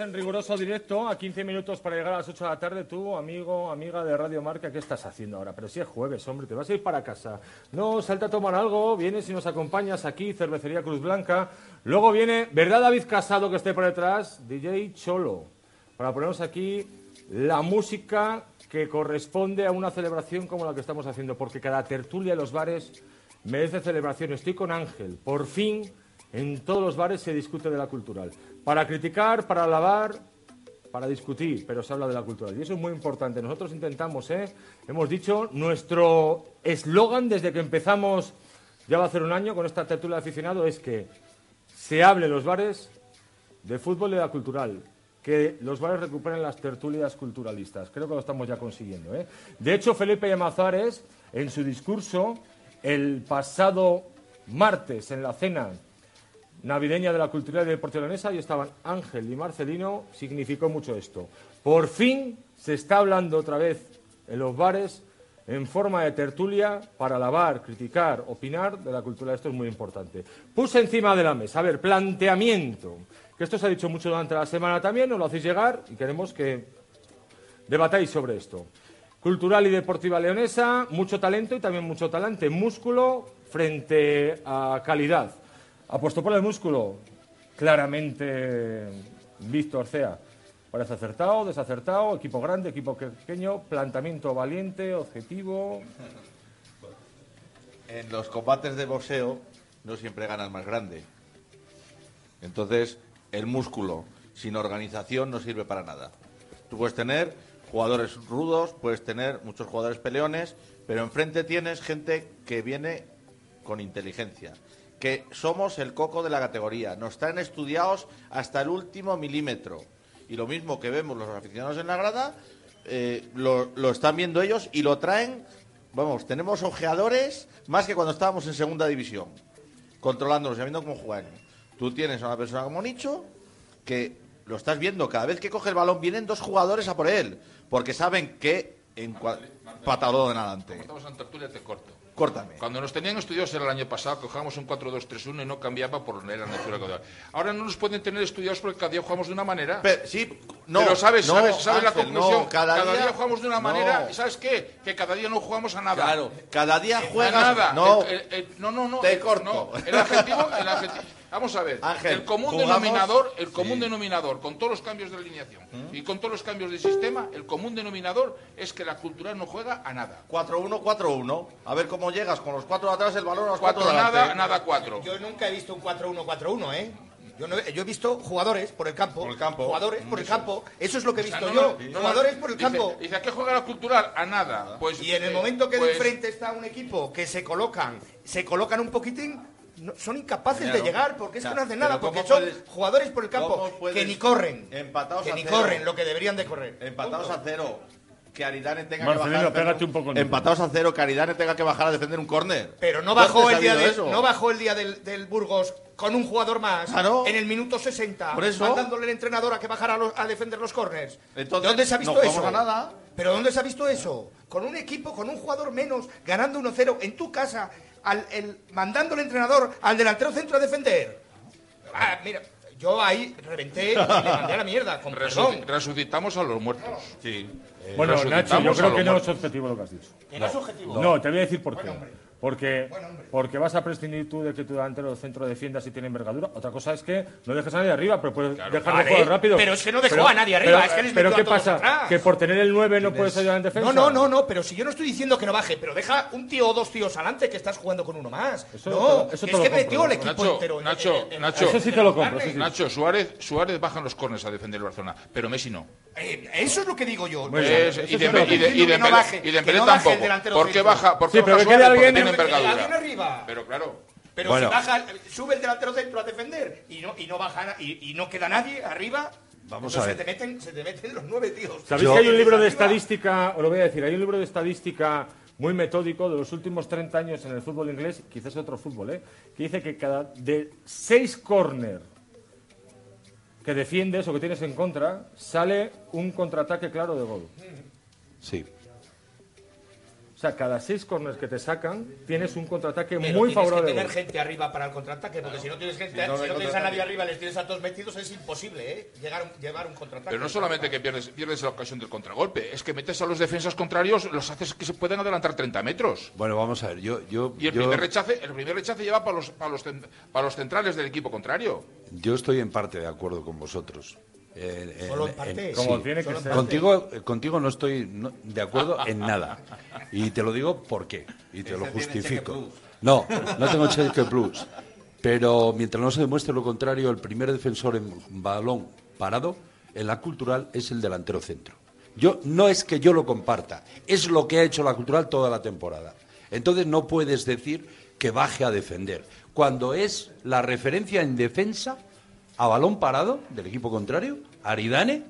En riguroso directo, a 15 minutos para llegar a las 8 de la tarde. Tú, amigo, amiga de Radio Marca, ¿qué estás haciendo ahora? Pero si es jueves, hombre, te vas a ir para casa. No, salta a tomar algo, vienes y nos acompañas aquí, Cervecería Cruz Blanca. Luego viene, ¿verdad David Casado que esté por detrás? DJ Cholo, para ponernos aquí la música que corresponde a una celebración como la que estamos haciendo, porque cada tertulia en los bares merece celebración. Estoy con Ángel, por fin en todos los bares se discute de la cultural. Para criticar, para alabar, para discutir, pero se habla de la cultural. Y eso es muy importante. Nosotros intentamos, ¿eh? hemos dicho, nuestro eslogan desde que empezamos, ya va a hacer un año, con esta tertulia de aficionado, es que se hable en los bares de fútbol y de la cultural. Que los bares recuperen las tertulias culturalistas. Creo que lo estamos ya consiguiendo. ¿eh? De hecho, Felipe Llamazares, en su discurso, el pasado martes, en la cena navideña de la cultura y deportiva leonesa, y estaban Ángel y Marcelino, significó mucho esto. Por fin se está hablando otra vez en los bares en forma de tertulia para alabar, criticar, opinar de la cultura. Esto es muy importante. Puse encima de la mesa, a ver, planteamiento, que esto se ha dicho mucho durante la semana también, nos lo hacéis llegar y queremos que debatáis sobre esto. Cultural y deportiva leonesa, mucho talento y también mucho talante, músculo frente a calidad. Apuesto por el músculo, claramente Víctor Cea. Parece acertado, desacertado, equipo grande, equipo pequeño, planteamiento valiente, objetivo. En los combates de boxeo no siempre gana el más grande. Entonces, el músculo sin organización no sirve para nada. Tú puedes tener jugadores rudos, puedes tener muchos jugadores peleones, pero enfrente tienes gente que viene con inteligencia. Que somos el coco de la categoría. Nos traen estudiados hasta el último milímetro. Y lo mismo que vemos los aficionados en la grada, eh, lo, lo están viendo ellos y lo traen. Vamos, tenemos ojeadores más que cuando estábamos en segunda división, controlándolos, sabiendo cómo juegan. Tú tienes a una persona como Nicho que lo estás viendo, cada vez que coge el balón vienen dos jugadores a por él, porque saben que en cua- patadón en adelante. Como estamos en tertulia, te corto. Córtame. Cuando nos tenían estudiados era el año pasado, que jugábamos un 4-2-3-1 y no cambiaba por la natura. Ahora no nos pueden tener estudiados porque cada día jugamos de una manera. Pero, sí, no, Pero sabes, no, sabes, sabes la Ángel, conclusión. no, cada día, día- jugamos de una no. manera. ¿Y sabes qué? Que cada día no jugamos a nada. Claro, cada día A juegas. nada. No, El- el- el- no, no, no. Te el- corto. no, el adjetivo, el adjetivo- Vamos a ver. Ángel, el común jugamos- denominador, el común Sí. denominador, con todos los cambios de alineación y con todos los cambios de sistema, el común denominador es que la cultural no juega a nada. 4-1, 4-1. A ver cómo llegas con los cuatro de atrás, el balón a los cuatro, Cuatro de nada, adelante. nada cuatro. Yo nunca he visto un 4-1-4-1, ¿eh? Yo, no he, yo he visto jugadores por el campo. Por el campo. Jugadores por el campo. Eso es lo que he O sea, visto no, yo. no, no, jugadores por el dice- campo. Dice, ¿a qué juega la cultural? A nada. Pues, Y en el eh, momento que de pues, enfrente está un equipo que se colocan, se colocan un poquitín, no- son incapaces Claro. de llegar porque es O sea, que no hacen nada, ¿cómo porque son puedes- jugadores por el campo que ni corren, Empatados que a ni cero. corren lo que deberían de correr. Empatados a cero. Que Aridane tenga Marcelino, que bajar. a defender- pégate un poco. Empatados a cero, que Aridane tenga que bajar a defender un córner. Pero no ¿Dónde bajó el día de, eso? no bajó el día del, del Burgos con un jugador más Claro. en el minuto 60, Por eso. mandándole el entrenador a que bajara a, los- a defender los corners. Entonces, ¿Dónde se ha visto no eso? nada. ¿Pero dónde se ha visto eso? Con un equipo, con un jugador menos, ganando 1-0 en tu casa, al, el, mandando el entrenador al delantero centro a defender. Ah, mira, yo ahí reventé y le mandé a la mierda, con perdón. resucitamos a los muertos. Sí. Bueno, Nacho, yo creo que no es objetivo lo que has dicho. Que no es objetivo. No, te voy a decir por qué. Porque, porque vas a prescindir tú de que tu delantero centro defienda si tiene envergadura. Otra cosa es que no dejes a nadie arriba, pero puedes dejarlo Vale, jugar rápido. pero es que no dejó a nadie arriba, pero- es que les Pero ¿qué pasa? atrás. ¿Que por tener el 9 no puedes ayudar en defensa? No, no, no, no, pero si yo no estoy diciendo que no baje, pero deja un tío o dos tíos adelante que estás jugando con uno más. Eso no, te lo- eso te es que metió el equipo Nacho, entero. en- Nacho, en- en- Nacho. Eso sí te lo compro, sí. Nacho, Suárez, Suárez baja en los corners a defender el Barcelona, pero Messi no. Eh, eso es lo que digo yo. Es- y de, y de, y de no baje, y Dembélé no tampoco. ¿Por qué baja? ¿Por qué Sí, baja pero Suárez? Porque tiene envergadura. arriba. Pero claro. Pero Bueno. si baja, sube el delantero centro a defender y no, y no baja y, y no queda nadie arriba. Vamos entonces a ver. Se te, meten, se te meten los nueve tíos. ¿Sabéis Yo- que hay un libro de estadística, os lo voy a decir, hay un libro de estadística muy metódico de los últimos 30 años en el fútbol inglés, quizás otro fútbol, ¿eh? que dice que cada de seis córner que defiendes o que tienes en contra, sale un contraataque claro de gol. Sí. O sea, cada seis corners que te sacan, tienes un contraataque Pero muy tienes favorable. que de tener gente arriba para el contraataque, porque si no tienes gente, Si no, si tienes a nadie arriba, les tienes a todos metidos, es imposible, ¿eh? Llegar, un- llevar un contraataque. Pero no solamente que pierdes, pierdes la ocasión del contragolpe, es que metes a los defensas contrarios, los haces que se pueden adelantar 30 metros. Bueno, vamos a ver. Yo, yo, Y el yo, primer rechace, el primer rechace lleva para los, para los, para los centrales del equipo contrario. yo estoy en parte de acuerdo con vosotros. Eh, Solo en parte. Como sí. tiene que Solo en ser. parte. Contigo, contigo no estoy no- de acuerdo en nada. Y te lo digo por qué. Y te lo Ese justifico. No, no tengo cheque plus. Pero mientras no se demuestre lo contrario, el primer defensor en balón parado en la cultural es el delantero centro. Yo no es que yo lo comparta, es lo que ha hecho la cultural toda la temporada. Entonces no puedes decir que baje a defender. Cuando es la referencia en defensa a balón parado del equipo contrario, Aridane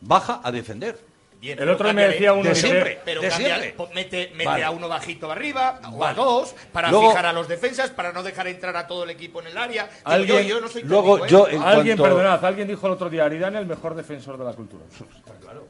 baja a defender. Bien, El otro me decía uno de dice- siempre, pero de siempre. mete, mete Vale. a uno bajito arriba o a dos para Luego- fijar a los defensas, para no dejar entrar a todo el equipo en el área. Digo, Alguien- yo, yo no soy luego técnico, ¿eh? yo en Alguien, cuanto- perdonad, alguien dijo el otro día, Aridane el mejor defensor de la cultura. Está claro.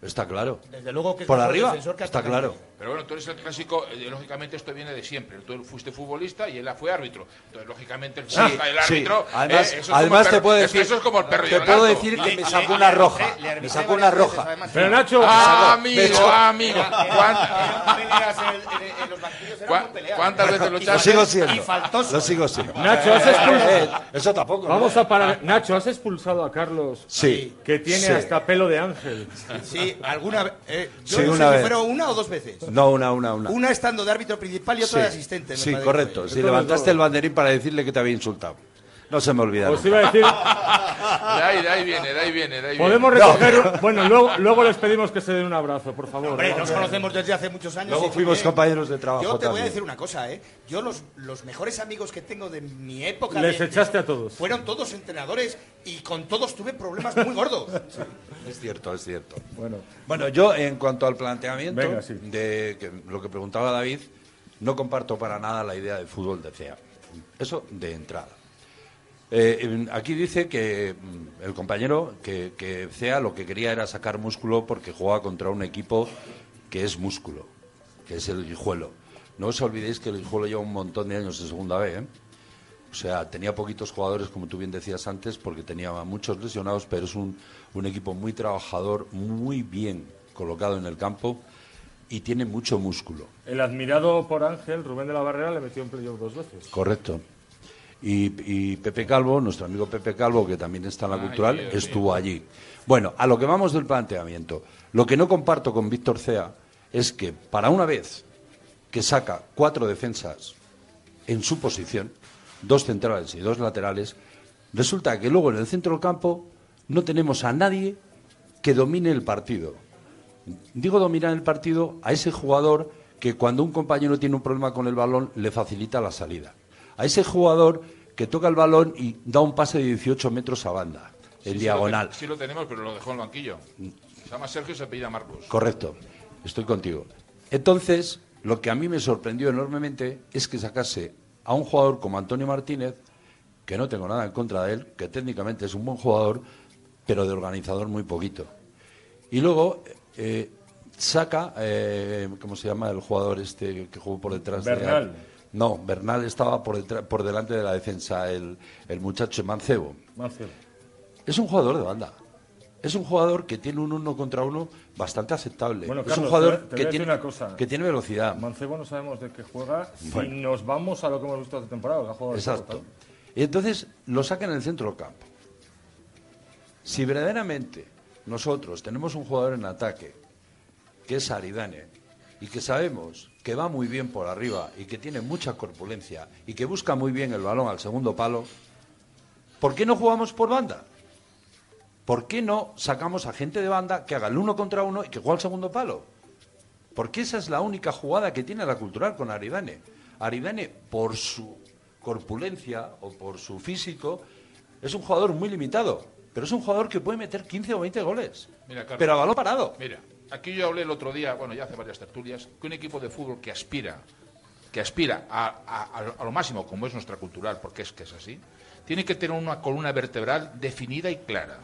Desde luego que Por arriba, defensor que está claro. Pero bueno, tú eres el clásico, eh, lógicamente esto viene de siempre. Tú fuiste futbolista y él fue árbitro. Entonces, lógicamente, el, futbolista, el sí. árbitro. Además- eh, eso es como además te puedo decir- Eso es como el perro y Te puedo decir que me sacó una roja. Me sacó una roja. además. Pero Nacho, Ah, amigo, amigo. ¿Cuán- eran peleas en, en- en los banquillos, eran ¿Cuán- muy peleas. cuántas veces lo Lo sigo Y siendo. faltoso. Lo sigo siendo. Nacho, has expulsado. Eh, eso tampoco. ¿no? Vamos a parar. Nacho, ¿has expulsado a Carlos? Sí. Que tiene Sí. hasta pelo de ángel. Sí, alguna vez. eh, yo Sí, no sé una si fueron una o dos veces. No, una, una, una. Una estando de árbitro principal y otra Sí. de asistente. Sí, correcto. Si levantaste el banderín para decirle que te había insultado. No se me olvida. Os iba a decir, De ahí, de ahí viene, de ahí viene, de ahí podemos viene. recoger. Bueno, luego, luego les pedimos que se den un abrazo, por favor. Hombre, ¿no? nos conocemos desde hace muchos años. Luego fuimos compañeros de trabajo Yo te voy a decir una cosa, ¿eh? Yo los, los mejores amigos que tengo de mi época... Les de- echaste a todos. Fueron todos entrenadores y con todos tuve problemas muy gordos. Es cierto, es cierto. Bueno, Bueno, yo en cuanto al planteamiento Venga, sí. de que- lo que preguntaba David, no comparto para nada la idea de fútbol de CEA. Eso de entrada. Eh, en- aquí dice que mm, el compañero que, que CEA lo que quería era sacar músculo porque jugaba contra un equipo que es músculo, que es el Guijuelo. No os olvidéis que el Guijuelo lleva un montón de años en segunda B, ¿eh? O sea, tenía poquitos jugadores, como tú bien decías antes, porque tenía muchos lesionados, pero es un, un equipo muy trabajador, muy bien colocado en el campo y tiene mucho músculo. el admirado por Ángel, Rubén de la Barrera, le metió en playoff dos veces. Correcto. Y, y Pepe Calvo, nuestro amigo Pepe Calvo, que también está en la Ay, cultural, Dios estuvo allí. Bueno, a lo que vamos del planteamiento. Lo que no comparto con Víctor Cea es que para una vez que saca cuatro defensas en su posición, dos centrales y dos laterales, resulta que luego en el centro del campo no tenemos a nadie que domine el partido. Digo dominar el partido a ese jugador que cuando un compañero tiene un problema con el balón le facilita la salida. A ese jugador que toca el balón y da un pase de 18 metros a banda, en Sí, sí diagonal. lo Sí lo tenemos, pero lo dejó en el banquillo. Se llama Sergio y se apellida Marcos. Correcto, estoy contigo. Entonces, lo que a mí me sorprendió enormemente es que sacase a un jugador como Antonio Martínez, que no tengo nada en contra de él, que técnicamente es un buen jugador, pero de organizador muy poquito. Y luego eh, saca, eh, ¿cómo se llama el jugador este que jugó por detrás? de- Bernal. No, Bernal estaba por, detrás- por delante de la defensa, el, el muchacho Mancebo. Mancebo. Es un jugador de banda. Es un jugador que tiene un uno contra uno bastante aceptable. Bueno, es Carlos, un jugador te te que, tiene, una cosa. que tiene velocidad. Mancebo no sabemos de qué juega Bueno. y nos vamos a lo que hemos visto esta temporada. que ha jugado Exacto. Y entonces lo sacan en el centro del campo. Si verdaderamente nosotros tenemos un jugador en ataque que es Aridane y que sabemos que va muy bien por arriba y que tiene mucha corpulencia y que busca muy bien el balón al segundo palo, ¿por qué no jugamos por banda? ¿Por qué no sacamos a gente de banda que haga el uno contra uno y que juegue al segundo palo? Porque esa es la única jugada que tiene la cultural con Aridane. Aridane, por su corpulencia o por su físico, es un jugador muy limitado. Pero es un jugador que puede meter 15 o 20 goles. Mira, Carlos. pero a balón parado. Mira, aquí yo hablé el otro día, bueno, ya hace varias tertulias, que un equipo de fútbol que aspira, que aspira a, lo máximo, como es nuestra cultural, porque es que es así, tiene que tener una columna vertebral definida y clara.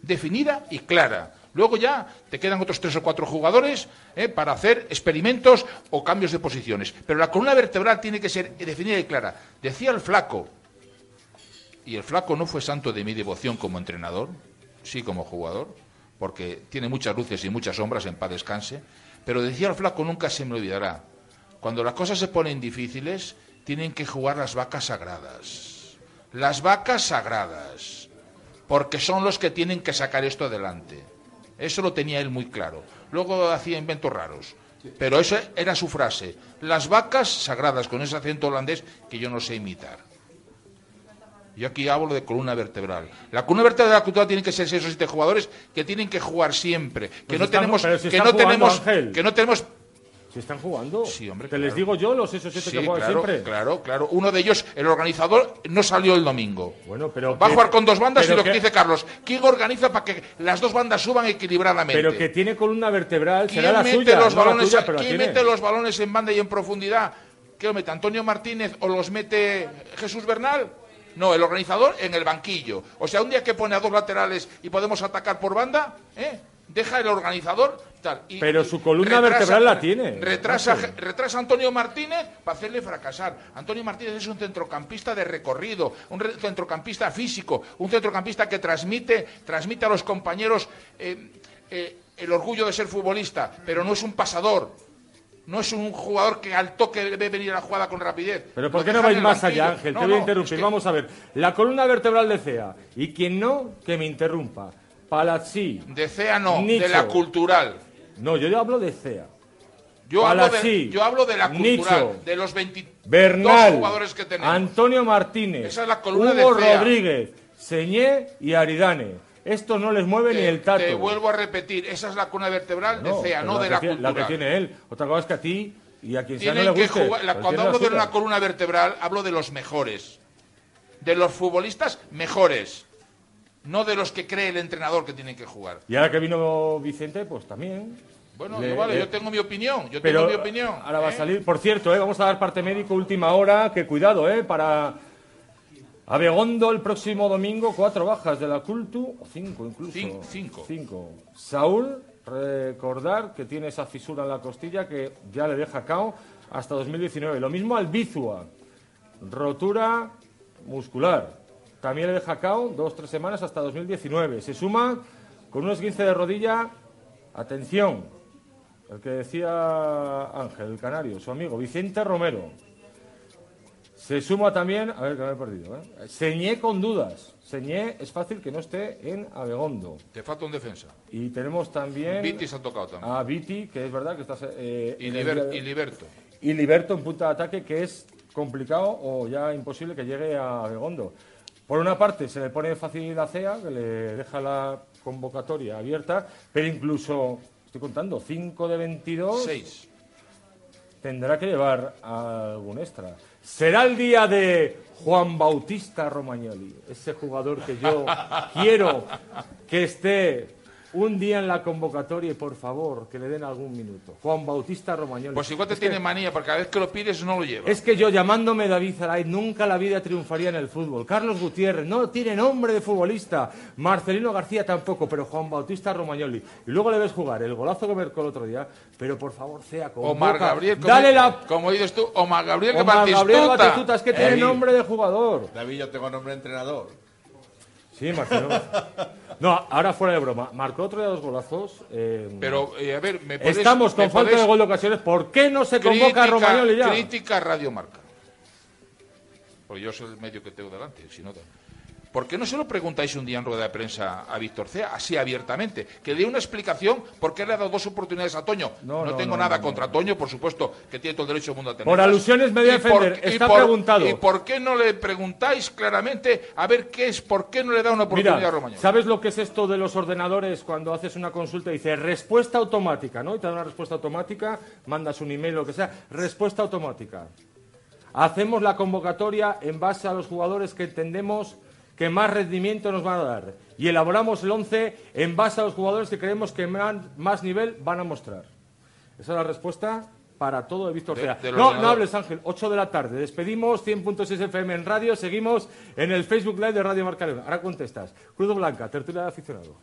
Definida y clara. Luego ya te quedan otros tres o cuatro jugadores eh, para hacer experimentos o cambios de posiciones. Pero la columna vertebral tiene que ser definida y clara. Decía el flaco, y el flaco no fue santo de mi devoción como entrenador, sí como jugador, porque tiene muchas luces y muchas sombras, en paz descanse, pero decía el flaco, nunca se me olvidará, cuando las cosas se ponen difíciles, tienen que jugar las vacas sagradas. Las vacas sagradas, porque son los que tienen que sacar esto adelante. Eso lo tenía él muy claro. Luego hacía inventos raros. Pero esa era su frase. Las vacas sagradas, con ese acento holandés que yo no sé imitar. Yo aquí hablo de columna vertebral. La columna vertebral de la cultura tiene que ser esos siete jugadores que tienen que jugar siempre, que Pues no tenemos, si que no jugando, tenemos, Ángel. que no tenemos. Si están jugando. Sí, hombre. Te claro. les digo yo los esos siete Sí, que juegan claro, siempre. claro, claro. Uno de ellos, el organizador, no salió el domingo. Bueno, pero Va a jugar con dos bandas y lo que que- dice Carlos, ¿quién organiza para que las dos bandas suban equilibradamente? Pero que tiene columna vertebral, ¿Quién será la mete suya, los no balones, tuya, pero la ¿quién tiene. mete los balones en banda y en profundidad? ¿Qué lo mete Antonio Martínez o los mete Jesús Bernal? No, el organizador en el banquillo. O sea, un día que pone a dos laterales y podemos atacar por banda, ¿eh? deja el organizador tal. Y- Pero su columna vertebral la tiene. Retrasa, retrasa a Antonio Martínez para hacerle fracasar. Antonio Martínez es un centrocampista de recorrido, un re- centrocampista físico, un centrocampista que transmite, transmite a los compañeros eh, eh, el orgullo de ser futbolista, pero no es un pasador. No es un jugador que al toque debe venir a la jugada con rapidez. Pero ¿por qué no vais más allá, Ángel? No, Te voy a interrumpir. es que- Vamos a ver. La columna vertebral de CEA. Y quien no, que me interrumpa. Palazzi. De CEA no, Nicho. de la cultural. No, yo hablo de CEA. Yo hablo, Palasí, de, yo hablo de la cultural, Nicho, de los 22 Bernal, jugadores que tenemos. Antonio Martínez, Esa es la columna de Hugo Cea. Rodríguez, Señé y Aridane. Esto no les mueve ni el tato. Te vuelvo a repetir, esa es la cuna vertebral No, de CEA, no de que la tiene- cultural. La que tiene él. Otra cosa es que a ti y a quien sea no le que guste. jugar, la- cuando hablo de una columna vertebral, hablo de los mejores. De los futbolistas mejores. No de los que cree el entrenador que tienen que jugar. Y ahora que vino Vicente, pues también. Bueno, Le- vale, le- yo tengo mi opinión. Yo Pero tengo mi opinión. ahora va a ¿eh? salir. Por cierto, ¿eh? vamos a dar parte médico última hora. Que cuidado, ¿eh? Para Abegondo el próximo domingo, cuatro bajas de la Cultu, o cinco incluso. Cin- cinco. Cinco. Saúl, recordar que tiene esa fisura en la costilla que ya le deja cao hasta 2019. Lo mismo al Bizua, rotura muscular. También le deja cao dos, tres semanas hasta 2019. Se suma con un esguince de rodilla, atención, el que decía Ángel, el canario, su amigo, Vicente Romero. Se suma también, a ver que me he perdido, ¿eh? Señé con dudas. Señé es fácil que no esté en Abegondo. Te falta un defensa. Y tenemos también Viti se ha tocado también. a Viti, que es verdad que está... eh, y, Liber- de- y Liberto. y Liberto en punta de ataque, que es complicado o ya imposible que llegue a Begondo. Por una parte, se le pone fácil a CEA, que le deja la convocatoria abierta, pero incluso, estoy contando, 5 de 22 Seis. tendrá que llevar algún extra. Será el día de Juan Bautista Romagnoli, ese jugador que yo quiero que esté un día en la convocatoria y por favor que le den algún minuto. Juan Bautista Romagnoli. Pues igual te Es que- tiene manía, porque cada vez que lo pides no lo lleva. es que yo llamándome David Zaray nunca la vida triunfaría en el fútbol. Carlos Gutiérrez no tiene nombre de futbolista. Marcelino García tampoco, pero Juan Bautista Romagnoli. Y luego le ves jugar el golazo que marcó el otro día. Pero por favor, sea como. Omar Gabriel, como, Dale la. como dices tú, Omar Gabriel que Omar Batistuta. Gabriel Batistuta, es que tiene David. nombre de jugador. David, yo tengo nombre de entrenador. Sí, Marcelino. No, ahora fuera de broma. Marcó otro de dos golazos. eh, Pero, eh, a ver, me podéis- Estamos con me falta de gol de ocasiones. ¿Por qué no se convoca a Romagnoli ya? Crítica Radio Marca. Porque yo soy el medio que tengo delante. Si no, ¿Por qué no se lo preguntáis un día en rueda de prensa a Víctor Cea, así abiertamente? Que dé una explicación por qué le ha dado dos oportunidades a Toño. No, no, tengo no, nada no, contra Toño, por supuesto, que tiene todo el derecho del mundo a tener. Por alusiones me voy a defender. Está preguntado. ¿Y por qué no le preguntáis claramente a ver qué es, por qué no le da una oportunidad a Romagnoli? ¿sabes lo que es esto de los ordenadores cuando haces una consulta y dice respuesta automática, ¿no? Y te da una respuesta automática, mandas un email, lo que sea, respuesta automática. Hacemos la convocatoria en base a los jugadores que entendemos que más rendimiento nos van a dar y elaboramos el 11 en base a los jugadores que creemos que más nivel van a mostrar. Esa es la respuesta para todo de Víctor De- del No, no hables, Ángel. 8 de la tarde. Despedimos 100.6 FM en radio. Seguimos en el Facebook Live de Radio Marca León. Ahora contestas. Cruz Blanca, tertulia de aficionado.